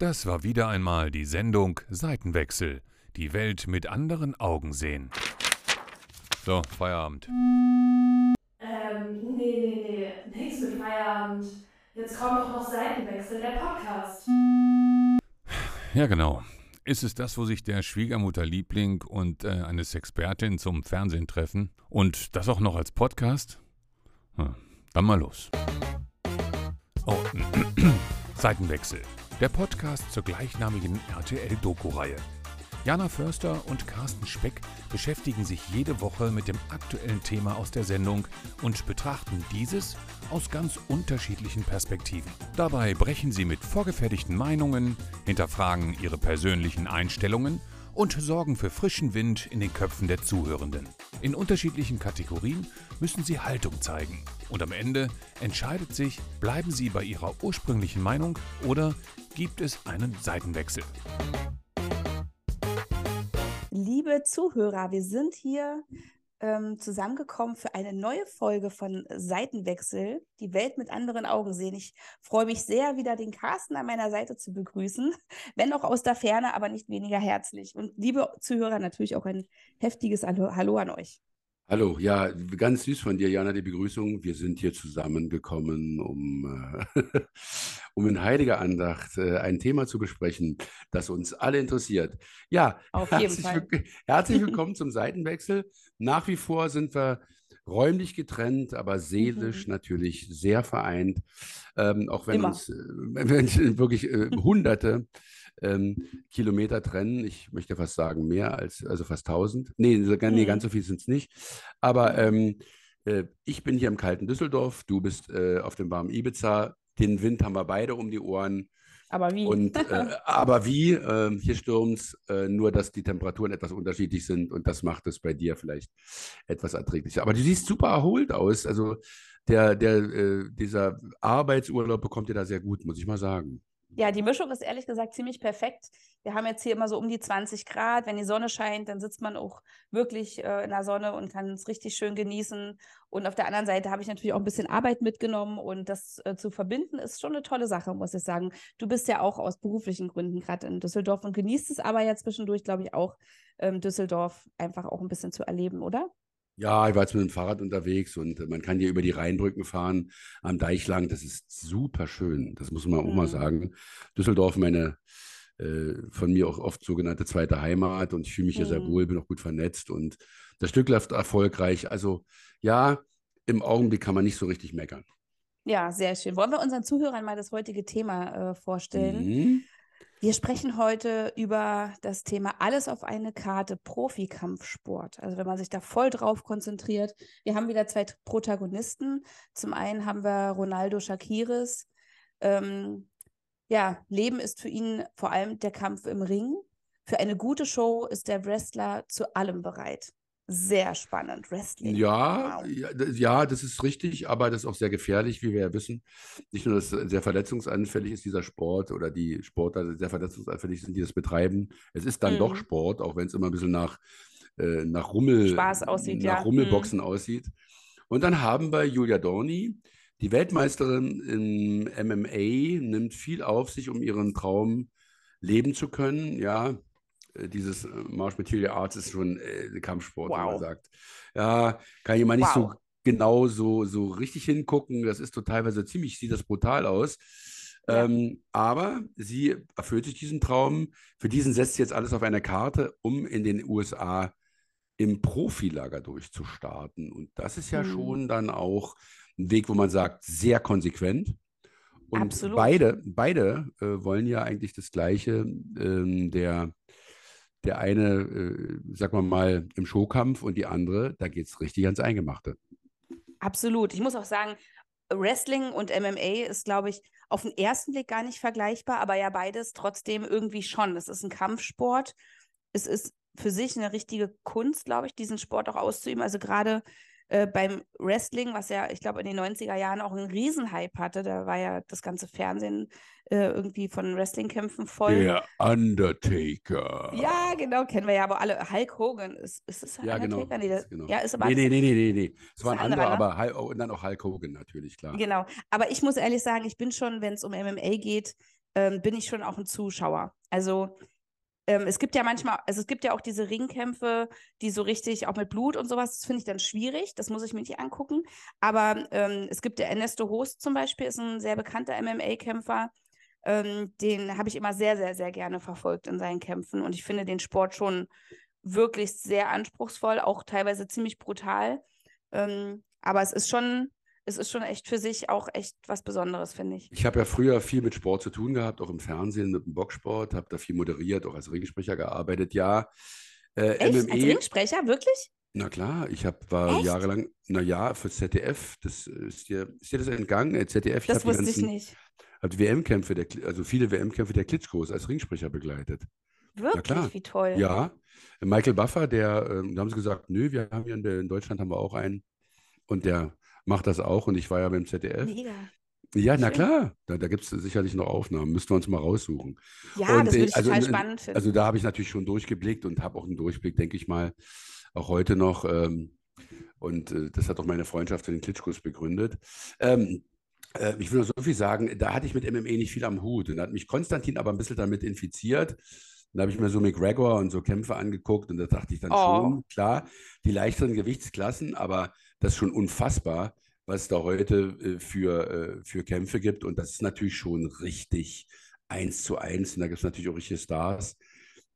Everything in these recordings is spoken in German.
Das war wieder einmal die Sendung Seitenwechsel. Die Welt mit anderen Augen sehen. So, Feierabend. Ähm, nee, nee, nee, nichts mit Feierabend. Jetzt kommt doch noch Seitenwechsel, der Podcast. Ja, genau. Ist es das, wo sich der Schwiegermutterliebling und äh, eine Sexpertin zum Fernsehen treffen? Und das auch noch als Podcast? Hm, dann mal los. Oh, Seitenwechsel. Der Podcast zur gleichnamigen RTL-Doku-Reihe. Jana Förster und Carsten Speck beschäftigen sich jede Woche mit dem aktuellen Thema aus der Sendung und betrachten dieses aus ganz unterschiedlichen Perspektiven. Dabei brechen sie mit vorgefertigten Meinungen, hinterfragen ihre persönlichen Einstellungen und sorgen für frischen Wind in den Köpfen der Zuhörenden. In unterschiedlichen Kategorien müssen sie Haltung zeigen. Und am Ende entscheidet sich, bleiben sie bei ihrer ursprünglichen Meinung oder gibt es einen Seitenwechsel. Liebe Zuhörer, wir sind hier ähm, zusammengekommen für eine neue Folge von Seitenwechsel, die Welt mit anderen Augen sehen. Ich freue mich sehr, wieder den Carsten an meiner Seite zu begrüßen, wenn auch aus der Ferne, aber nicht weniger herzlich. Und liebe Zuhörer, natürlich auch ein heftiges Hallo, Hallo an euch. Hallo, ja, ganz süß von dir, Jana, die Begrüßung. Wir sind hier zusammengekommen, um, äh, um in heiliger Andacht äh, ein Thema zu besprechen, das uns alle interessiert. Ja, Auf jeden herzlich, Fall. herzlich willkommen zum Seitenwechsel. Nach wie vor sind wir räumlich getrennt, aber seelisch natürlich sehr vereint. Ähm, auch wenn Immer. uns äh, wirklich äh, hunderte ähm, Kilometer trennen. Ich möchte fast sagen, mehr als, also fast 1000. Nee, so- nee Mhm. ganz so viel sind es nicht. Aber ähm, äh, ich bin hier im kalten Düsseldorf, du bist äh, auf dem warmen Ibiza. Den Wind haben wir beide um die Ohren. Aber wie? Und, äh, aber wie? ähm, hier stürmt äh, nur, dass die Temperaturen etwas unterschiedlich sind und das macht es bei dir vielleicht etwas erträglicher. Aber du siehst super erholt aus. Also der, der, äh, dieser Arbeitsurlaub bekommt dir da sehr gut, muss ich mal sagen. Ja, die Mischung ist ehrlich gesagt ziemlich perfekt. Wir haben jetzt hier immer so um die 20 Grad. Wenn die Sonne scheint, dann sitzt man auch wirklich äh, in der Sonne und kann es richtig schön genießen. Und auf der anderen Seite habe ich natürlich auch ein bisschen Arbeit mitgenommen und das äh, zu verbinden ist schon eine tolle Sache, muss ich sagen. Du bist ja auch aus beruflichen Gründen gerade in Düsseldorf und genießt es aber ja zwischendurch, glaube ich, auch ähm, Düsseldorf einfach auch ein bisschen zu erleben, oder? Ja, ich war jetzt mit dem Fahrrad unterwegs und man kann hier über die Rheinbrücken fahren, am Deich lang. Das ist super schön. Das muss man auch mal Mhm. sagen. Düsseldorf, meine äh, von mir auch oft sogenannte zweite Heimat und ich fühle mich hier sehr Mhm. wohl, bin auch gut vernetzt und das Stück läuft erfolgreich. Also ja, im Augenblick kann man nicht so richtig meckern. Ja, sehr schön. Wollen wir unseren Zuhörern mal das heutige Thema äh, vorstellen? Mhm. Wir sprechen heute über das Thema Alles auf eine Karte, Profikampfsport. Also wenn man sich da voll drauf konzentriert. Wir haben wieder zwei Protagonisten. Zum einen haben wir Ronaldo Shakiris. Ähm, ja, Leben ist für ihn vor allem der Kampf im Ring. Für eine gute Show ist der Wrestler zu allem bereit. Sehr spannend, Wrestling. Ja, Wow. ja, das- ist richtig, aber das ist auch sehr gefährlich, wie wir ja wissen. Nicht nur, dass es sehr verletzungsanfällig ist, dieser Sport oder die Sportler sehr verletzungsanfällig sind, die das betreiben. Es ist dann doch Mhm. Sport, auch wenn es immer ein bisschen nach, äh, nach Rummel, Spaß aussieht, nach ja. Rummelboxen aussieht. Und dann haben wir Julia Dorni, die Weltmeisterin im MMA, nimmt viel auf sich, um ihren Traum leben zu können. Ja, dieses äh, Martial Material Arts ist schon äh, Kampfsport, wie man sagt. Ja, kann ich mal nicht so Wow. genau so, so richtig hingucken. Das ist total, teilweise ziemlich, sieht das brutal aus. Ja. Ähm, aber sie erfüllt sich diesen Traum. Für diesen setzt sie jetzt alles auf eine Karte, um in den USA im Profilager durchzustarten. Und das ist ja Mhm. schon dann auch ein Weg, wo man sagt, sehr konsequent. Und Absolut. beide, beide äh, wollen ja eigentlich das Gleiche. Ähm, der, der eine, äh, sagen wir mal, im Showkampf und die andere, da geht es richtig ans Eingemachte. Absolut. Ich muss auch sagen, Wrestling und MMA ist, glaube ich, auf den ersten Blick gar nicht vergleichbar, aber ja beides trotzdem irgendwie schon. Es ist ein Kampfsport. Es ist für sich eine richtige Kunst, glaube ich, diesen Sport auch auszuüben. Also gerade äh, beim Wrestling, was ja, ich glaube, in den 90er Jahren auch einen Riesenhype hatte, da war ja das ganze Fernsehen äh, irgendwie von Wrestlingkämpfen voll. Der Undertaker. Ja, genau, kennen wir ja, aber alle. Hulk Hogan, ist, ist es Ja, genau. Undertaker? Nee, das, genau. ja, ist aber Nee, nee, nee, nee, nee, nee. Es war ein ein anderer, anderer, aber Hul- oh, und dann auch Hulk Hogan natürlich, klar. Genau. Aber ich muss ehrlich sagen, ich bin schon, wenn es um MMA geht, ähm, bin ich schon auch ein Zuschauer. Also ähm, es gibt ja manchmal, also es gibt ja auch diese Ringkämpfe, die so richtig auch mit Blut und sowas, das finde ich dann schwierig, das muss ich mir nicht angucken. Aber ähm, es gibt der Ernesto Host zum Beispiel, ist ein sehr bekannter MMA-Kämpfer. Ähm, den habe ich immer sehr, sehr, sehr gerne verfolgt in seinen Kämpfen und ich finde den Sport schon wirklich sehr anspruchsvoll, auch teilweise ziemlich brutal. Ähm, aber es ist schon, es ist schon echt für sich auch echt was Besonderes, finde ich. Ich habe ja früher viel mit Sport zu tun gehabt, auch im Fernsehen mit dem Boxsport, habe da viel moderiert, auch als Ringsprecher gearbeitet. Ja, äh, echt? MMA. Als Ringsprecher, wirklich? Na klar, ich hab, war echt? jahrelang, na ja, für ZDF, das ist dir, ist dir das entgangen? Äh, ZDF, das wusste ganzen, ich nicht. Hat WM-Kämpfe, also viele WM-Kämpfe der Klitschkos als Ringsprecher begleitet. Wirklich, wie toll. Ja, Michael Buffer, der, äh, da haben sie gesagt, nö, wir haben hier in, in Deutschland haben wir auch einen und der macht das auch und ich war ja beim ZDF. Mega. Ja, na klar, da, da gibt es sicherlich noch Aufnahmen, müssten wir uns mal raussuchen. Ja, und, das würde ich also, total spannend finden. Also da habe ich natürlich schon durchgeblickt und habe auch einen Durchblick, denke ich mal, auch heute noch. Ähm, und äh, das hat auch meine Freundschaft zu den Klitschkos begründet. Ähm, äh, ich will nur so viel sagen, da hatte ich mit MMA nicht viel am Hut. Und da hat mich Konstantin aber ein bisschen damit infiziert. Da habe ich mir so McGregor und so Kämpfe angeguckt und da dachte ich dann oh. schon, klar, die leichteren Gewichtsklassen, aber das ist schon unfassbar, was es da heute äh, für, äh, für Kämpfe gibt. Und das ist natürlich schon richtig eins zu eins. Und da gibt es natürlich auch richtige Stars.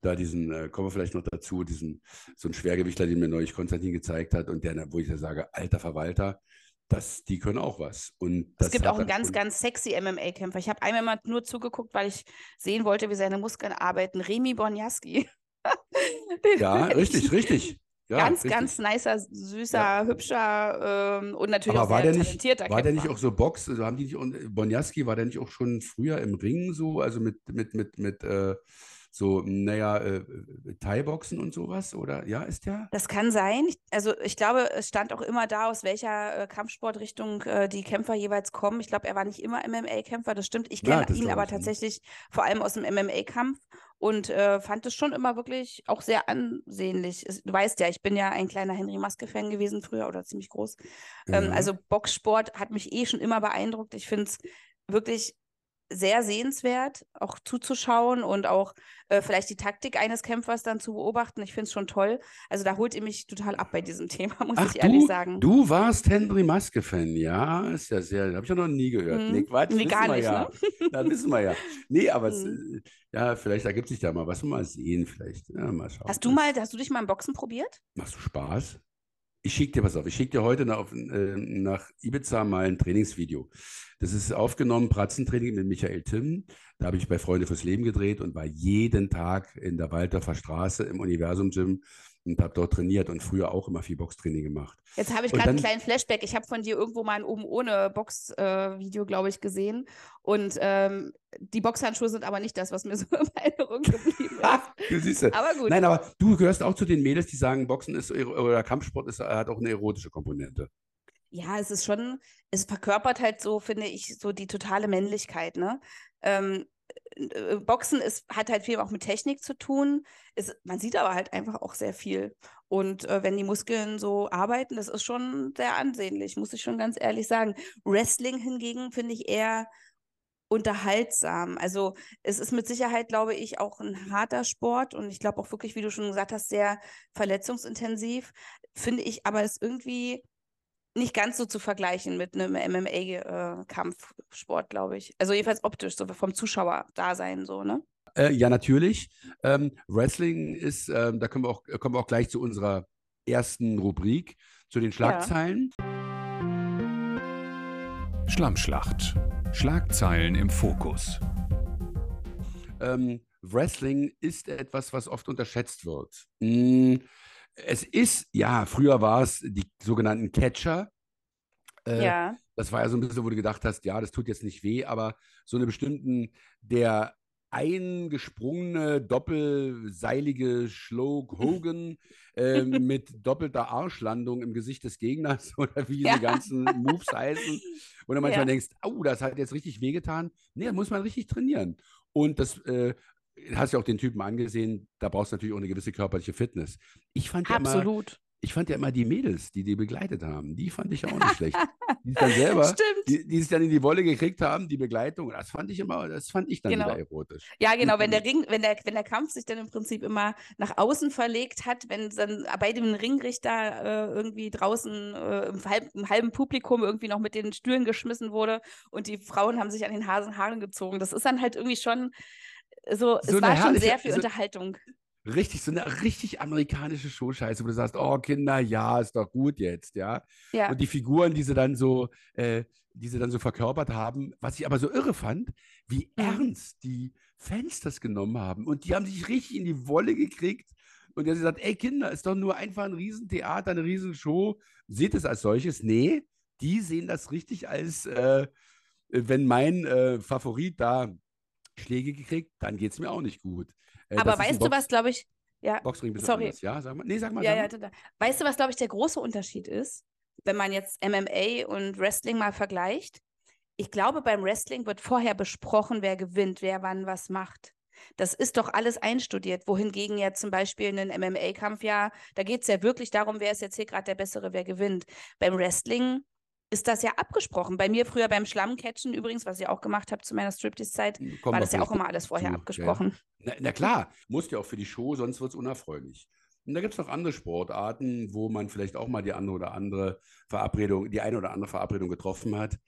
Da diesen, äh, kommen wir vielleicht noch dazu, diesen, so ein Schwergewichtler, den mir neulich Konstantin gezeigt hat und der, wo ich ja sage, alter Verwalter, das, die können auch was. Und es gibt auch einen ganz, ganz sexy MMA-Kämpfer. Ich habe einmal mal nur zugeguckt, weil ich sehen wollte, wie seine Muskeln arbeiten. Remy Bonjaski. ja, richtig, richtig. Ja, ganz, richtig. ganz nicer, süßer, ja. hübscher ähm, und natürlich Aber auch war sehr der nicht, talentierter War der nicht auch so Box? Also haben die nicht, und Bonjaski, war der nicht auch schon früher im Ring so, also mit, mit, mit, mit, äh, so, naja, äh, äh, Thai-Boxen und sowas? Oder ja, ist der? Das kann sein. Also ich glaube, es stand auch immer da, aus welcher äh, Kampfsportrichtung äh, die Kämpfer jeweils kommen. Ich glaube, er war nicht immer MMA-Kämpfer, das stimmt. Ich kenne ja, ihn aber tatsächlich vor allem aus dem MMA-Kampf und äh, fand es schon immer wirklich auch sehr ansehnlich. Du weißt ja, ich bin ja ein kleiner Henry Maske-Fan gewesen früher oder ziemlich groß. Ähm, also Boxsport hat mich eh schon immer beeindruckt. Ich finde es wirklich sehr sehenswert, auch zuzuschauen und auch äh, vielleicht die Taktik eines Kämpfers dann zu beobachten. Ich finde es schon toll. Also da holt ihr mich total ab bei diesem Thema, muss Ach, ich ehrlich du, sagen. Du warst Henry Maske-Fan, ja, ist ja sehr, habe ich ja noch nie gehört. Hm. Nee, Quatsch, nee, gar nicht, ja. Ne? Da wissen wir ja. Nee, aber hm. es, äh, ja, vielleicht ergibt sich da mal was, mal sehen, vielleicht. Ja, mal schauen. Hast du mal, hast du dich mal im Boxen probiert? Machst du Spaß? Ich schicke dir was auf. Ich schicke dir heute nach, äh, nach Ibiza mal ein Trainingsvideo. Das ist aufgenommen, Pratzentraining mit Michael Timm. Da habe ich bei Freunde fürs Leben gedreht und war jeden Tag in der Waldorfer Straße im Universum Gym und habe dort trainiert und früher auch immer viel Boxtraining gemacht. Jetzt habe ich gerade einen kleinen Flashback. Ich habe von dir irgendwo mal ein oben ohne Box-Video, äh, glaube ich, gesehen. Und ähm, die Boxhandschuhe sind aber nicht das, was mir so in Erinnerung geblieben ist. du siehst aber gut. Nein, aber du gehörst auch zu den Mädels, die sagen, Boxen ist oder Kampfsport ist, hat auch eine erotische Komponente. Ja, es ist schon, es verkörpert halt so, finde ich, so die totale Männlichkeit, ne? Ähm, äh, Boxen ist, hat halt viel auch mit Technik zu tun. Ist, man sieht aber halt einfach auch sehr viel. Und äh, wenn die Muskeln so arbeiten, das ist schon sehr ansehnlich, muss ich schon ganz ehrlich sagen. Wrestling hingegen finde ich eher unterhaltsam. Also es ist mit Sicherheit, glaube ich, auch ein harter Sport und ich glaube auch wirklich, wie du schon gesagt hast, sehr verletzungsintensiv. Finde ich aber es irgendwie nicht ganz so zu vergleichen mit einem MMA-Kampfsport, äh, glaube ich. Also jedenfalls optisch, so vom Zuschauer-Dasein so, ne? Äh, ja, natürlich. Ähm, Wrestling ist, ähm, da kommen wir, auch, kommen wir auch gleich zu unserer ersten Rubrik, zu den Schlagzeilen. Ja. Schlammschlacht. Schlagzeilen im Fokus. Ähm, Wrestling ist etwas, was oft unterschätzt wird. Hm, es ist, ja, früher war es die sogenannten Catcher. Äh, ja. Das war ja so ein bisschen, wo du gedacht hast, ja, das tut jetzt nicht weh, aber so eine bestimmten, der eingesprungene, doppelseilige Schloke Hogan äh, mit doppelter Arschlandung im Gesicht des Gegners oder wie ja. die ganzen Moves heißen. Und dann manchmal ja. denkst, oh, das hat jetzt richtig wehgetan. Nee, da muss man richtig trainieren. Und das äh, hast ja auch den Typen angesehen, da brauchst du natürlich auch eine gewisse körperliche Fitness. Ich fand ja Absolut. immer, ich fand ja immer die Mädels, die die begleitet haben, die fand ich auch nicht schlecht. Die dann selber, die, die es dann in die Wolle gekriegt haben, die Begleitung, das fand ich immer, das fand ich dann Genau. wieder erotisch. Ja, genau, wenn der Ring, wenn der, wenn der Kampf sich dann im Prinzip immer nach außen verlegt hat, wenn dann bei dem Ringrichter äh, irgendwie draußen äh, im, halb, im halben Publikum irgendwie noch mit den Stühlen geschmissen wurde und die Frauen haben sich an den Hasen Haaren gezogen. Das ist dann halt irgendwie schon so, es So eine war schon sehr viel so- Unterhaltung. Richtig, so eine richtig amerikanische Showscheiße, wo du sagst, oh Kinder, ja, ist doch gut jetzt, ja. Ja, Und die Figuren, die sie dann so, äh, die sie dann so verkörpert haben, was ich aber so irre fand, wie Mhm. ernst die Fans das genommen haben. Und die haben sich richtig in die Wolle gekriegt. Und er hat gesagt, ey Kinder, ist doch nur einfach ein Riesentheater, eine Riesenshow. Seht es als solches? Nee, die sehen das richtig als, äh, wenn mein äh, Favorit da Schläge gekriegt, dann geht es mir auch nicht gut. Äh, aber weißt du, was, glaube ich, ja, Boxring Sorry. anders, ja? Sag mal. Nee, sag mal. Ja, sag ja, mal. total. Weißt du, was, glaube ich, der große Unterschied ist, wenn man jetzt MMA und Wrestling mal vergleicht? Ich glaube, beim Wrestling wird vorher besprochen, wer gewinnt, wer wann was macht. Das ist doch alles einstudiert, wohingegen ja zum Beispiel ein MMA-Kampf ja, da geht es ja wirklich darum, wer ist jetzt hier gerade der Bessere, wer gewinnt. Beim Wrestling ist das ja abgesprochen. Bei mir früher beim Schlammcatchen übrigens, was ich auch gemacht habe zu meiner Striptease-Zeit, Kommen war das ja auch immer alles vorher zu, ja. abgesprochen. Na, na klar, muss ja auch für die Show, sonst wird es unerfreulich. Und da gibt es noch andere Sportarten, wo man vielleicht auch mal die andere oder andere Verabredung, die eine oder andere Verabredung getroffen hat.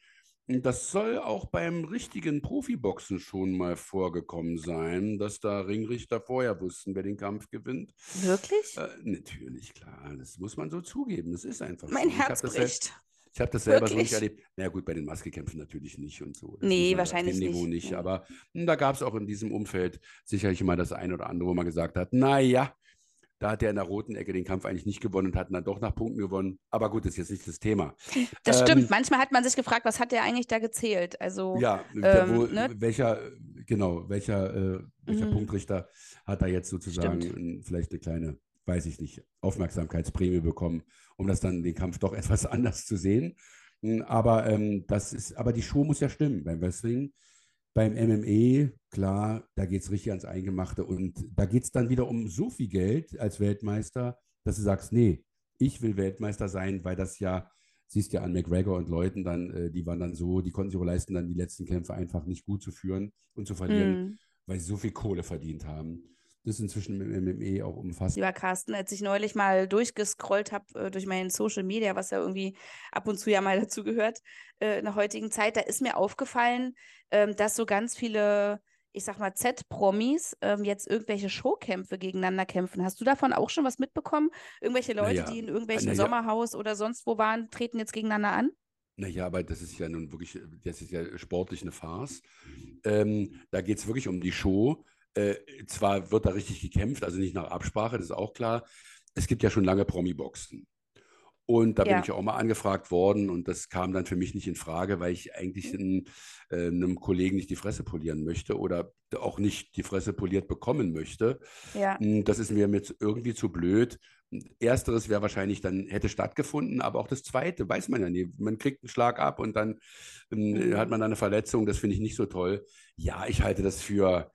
Und das soll auch beim richtigen Profiboxen schon mal vorgekommen sein, dass da Ringrichter vorher wussten, wer den Kampf gewinnt. Wirklich? Äh, natürlich, klar, das muss man so zugeben. Das ist einfach mein so. Herz bricht. Ich habe das selber so Wirklich? nicht erlebt. Na gut, bei den Maskekämpfen natürlich nicht und so. Das Nee, man wahrscheinlich dem Niveau nicht. nicht. Aber hm, da gab es auch in diesem Umfeld sicherlich mal das eine oder andere, wo man gesagt hat, naja, da hat der in der roten Ecke den Kampf eigentlich nicht gewonnen und hat dann doch nach Punkten gewonnen. Aber gut, das ist jetzt nicht das Thema. Das Ähm, stimmt. Manchmal hat man sich gefragt, was hat der eigentlich da gezählt? Also, Ja, der, ähm, wo, ne? welcher, genau, welcher, äh, welcher Mhm. Punktrichter hat da jetzt sozusagen ein, vielleicht eine kleine, weiß ich nicht, Aufmerksamkeitsprämie bekommen, um das dann den Kampf doch etwas anders zu sehen. Mm, Aber ähm, das ist, aber die Show muss ja stimmen beim Wrestling. Beim MMA, klar, da geht es richtig ans Eingemachte und da geht es dann wieder um so viel Geld als Weltmeister, dass du sagst, nee, ich will Weltmeister sein, weil das ja, siehst ja an McGregor und Leuten dann, äh, die waren dann so, die konnten sich auch leisten, dann die letzten Kämpfe einfach nicht gut zu führen und zu verlieren, mh. weil sie so viel Kohle verdient haben. Das ist inzwischen im MMA auch umfassend. Lieber Carsten, als ich neulich mal durchgescrollt habe äh, durch meinen Social Media, was ja irgendwie ab und zu ja mal dazu gehört äh, in der heutigen Zeit, da ist mir aufgefallen, ähm, dass so ganz viele, ich sag mal, Z-Promis ähm, jetzt irgendwelche Showkämpfe gegeneinander kämpfen. Hast du davon auch schon was mitbekommen? Irgendwelche Leute, Naja, die in irgendwelchen naja. Sommerhaus oder sonst wo waren, treten jetzt gegeneinander an? Naja, aber das ist ja nun wirklich, das ist ja sportlich eine Farce. Ähm, da geht es wirklich um die Show. Äh, zwar wird da richtig gekämpft, also nicht nach Absprache, das ist auch klar. Es gibt ja schon lange Promi-Boxen. Und da bin Ja. ich ja auch mal angefragt worden und das kam dann für mich nicht in Frage, weil ich eigentlich in, äh, einem Kollegen nicht die Fresse polieren möchte oder auch nicht die Fresse poliert bekommen möchte. Ja. Mm, Das ist mir jetzt irgendwie zu blöd. Ersteres wäre wahrscheinlich dann, hätte stattgefunden, aber auch das zweite, weiß man ja nie. Man kriegt einen Schlag ab und dann Mhm. hat man dann eine Verletzung. Das finde ich nicht so toll. Ja, ich halte das für,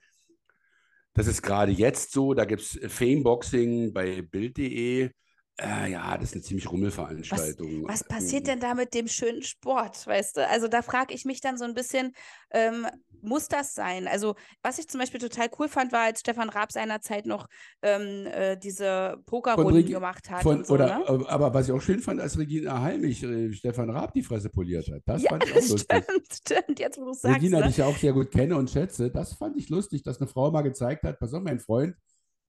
das ist gerade jetzt so, da gibt es Fameboxing bei Bild.de. Äh, ja, das ist eine ziemlich Rummelveranstaltung. Was passiert Mm, denn da mit dem schönen Sport, weißt du? Also da frage ich mich dann so ein bisschen, ähm, muss das sein? Also was ich zum Beispiel total cool fand, war, als Stefan Raab seinerzeit noch ähm, äh, diese Pokerrunden gemacht hat Von, so, oder, ne? äh, aber was ich auch schön fand, als Regina Heimich äh, Stefan Raab die Fresse poliert hat. Das Ja, fand ich auch lustig. stimmt, stimmt, jetzt wo du sagst, Regina, die ne? ich ja auch sehr gut kenne und schätze, das fand ich lustig, dass eine Frau mal gezeigt hat, pass auf, mein Freund,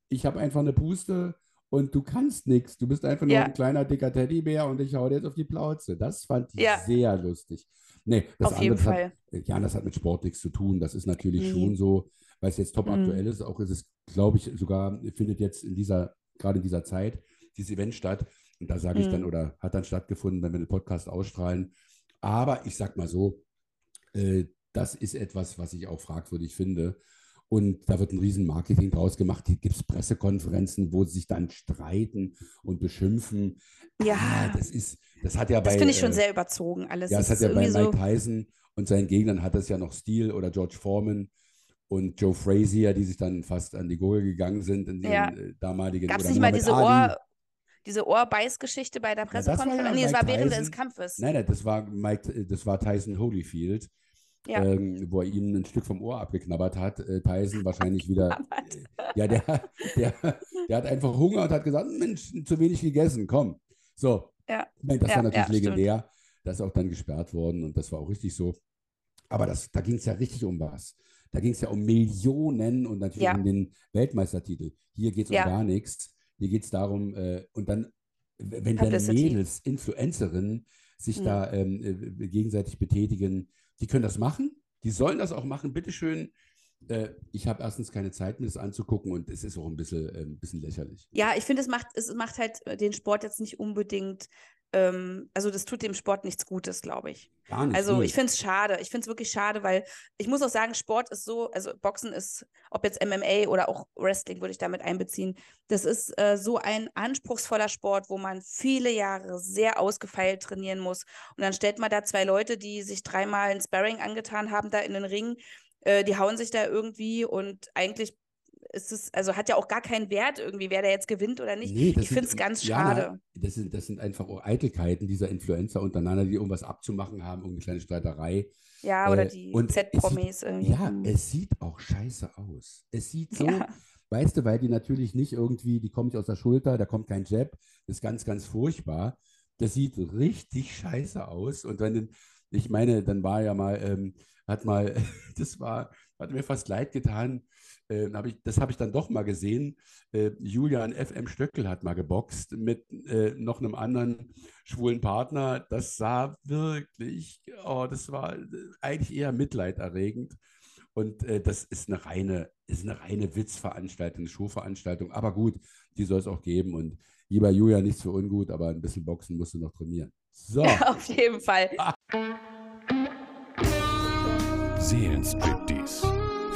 ich habe einfach eine Puste und du kannst nichts. Du bist einfach nur Ja. ein kleiner, dicker Teddybär und ich hau dir jetzt auf die Plauze. Das fand ich Ja. sehr lustig. Nee, das Auf jeden andere, Fall. das hat, ja, das hat mit Sport nichts zu tun. Das ist natürlich Nee. schon so, weil es jetzt top Mhm. aktuell ist. Auch ist es, glaube ich, sogar findet jetzt in dieser, gerade in dieser Zeit, dieses Event statt. Und da sage ich dann, Mhm. oder hat dann stattgefunden, wenn wir den Podcast ausstrahlen. Aber ich sag mal so, äh, das ist etwas, was ich auch fragwürdig finde. Und da wird ein riesen Marketing draus gemacht. Hier gibt es Pressekonferenzen, wo sie sich dann streiten und beschimpfen. Ja, Ah, das ist, das hat ja bei, das finde ich schon äh, sehr überzogen alles. ja, Das das hat ja bei Mike so, Tyson und seinen Gegnern hat das ja noch Steel oder George Foreman und Joe Frazier, die sich dann fast an die Gurgel gegangen sind in den Ja. äh, damaligen. gab es nicht mal diese Ali. Ohr, diese Ohrbeißgeschichte bei der Ja, das war Pressekonferenz? ja nee, Mike war während Tyson. des Kampfes. Nein, nein, das war Mike, das war Tyson Holyfield, Ja. ähm, wo er ihm ein Stück vom Ohr abgeknabbert hat. Äh, Tyson wahrscheinlich wieder. Äh, Ja, der, der, der hat einfach Hunger und hat gesagt, Mensch, zu wenig gegessen, komm. So. Ja. Das Ja, war natürlich stimmt. legendär. Das ist auch dann gesperrt worden und das war auch richtig so. Aber das, da ging es ja richtig um was. Da ging es ja um Millionen und natürlich um den Weltmeistertitel. Hier geht es um gar nichts. Hier geht es darum, äh, und dann, wenn dann. Mädels, Influencerinnen sich Mhm. da ähm, äh, gegenseitig betätigen, die können das machen. Die sollen das auch machen, bitteschön. Äh, ich habe erstens keine Zeit, mir das anzugucken und es ist auch ein bisschen, äh, ein bisschen lächerlich. Ja, ich finde, es macht, es macht halt äh, den Sport jetzt nicht unbedingt, ähm, also das tut dem Sport nichts Gutes, glaube ich. Gar nicht. Also null. ich finde es schade. Ich finde es wirklich schade, weil ich muss auch sagen, Sport ist so, also Boxen ist, ob jetzt MMA oder auch Wrestling würde ich damit einbeziehen, das ist äh, so ein anspruchsvoller Sport, wo man viele Jahre sehr ausgefeilt trainieren muss. Und dann stellt man da zwei Leute, die sich dreimal ein Sparring angetan haben, da in den Ring, äh, die hauen sich da irgendwie und eigentlich ist es, also hat ja auch gar keinen Wert irgendwie, wer da jetzt gewinnt oder nicht. Nee, ich finde es ganz Jana, schade. Das sind, das sind einfach auch Eitelkeiten dieser Influencer untereinander, die irgendwas abzumachen haben, irgendeine kleine Streiterei. Ja, oder äh, die Z-Promis irgendwie. Ja, Hm. es sieht auch scheiße aus. Es sieht so, Ja. weißt du, weil die natürlich nicht irgendwie, die kommt nicht aus der Schulter, da kommt kein Jab, das ist ganz, ganz furchtbar. Das sieht richtig scheiße aus. Und wenn, ich meine, dann war ja mal, ähm, hat mal, das war, hat mir fast leid getan. Äh, hab ich, das habe ich dann doch mal gesehen. Äh, Julian FM Stöckel hat mal geboxt mit äh, noch einem anderen schwulen Partner. Das sah wirklich, oh, das war äh, eigentlich eher mitleiderregend. Und äh, das ist eine reine, ist eine reine Witzveranstaltung, eine Showveranstaltung. Aber gut, die soll es auch geben. Und lieber Julian, nichts für ungut, aber ein bisschen Boxen musst du noch trainieren. So, Auf jeden Fall. Seelenstriptease.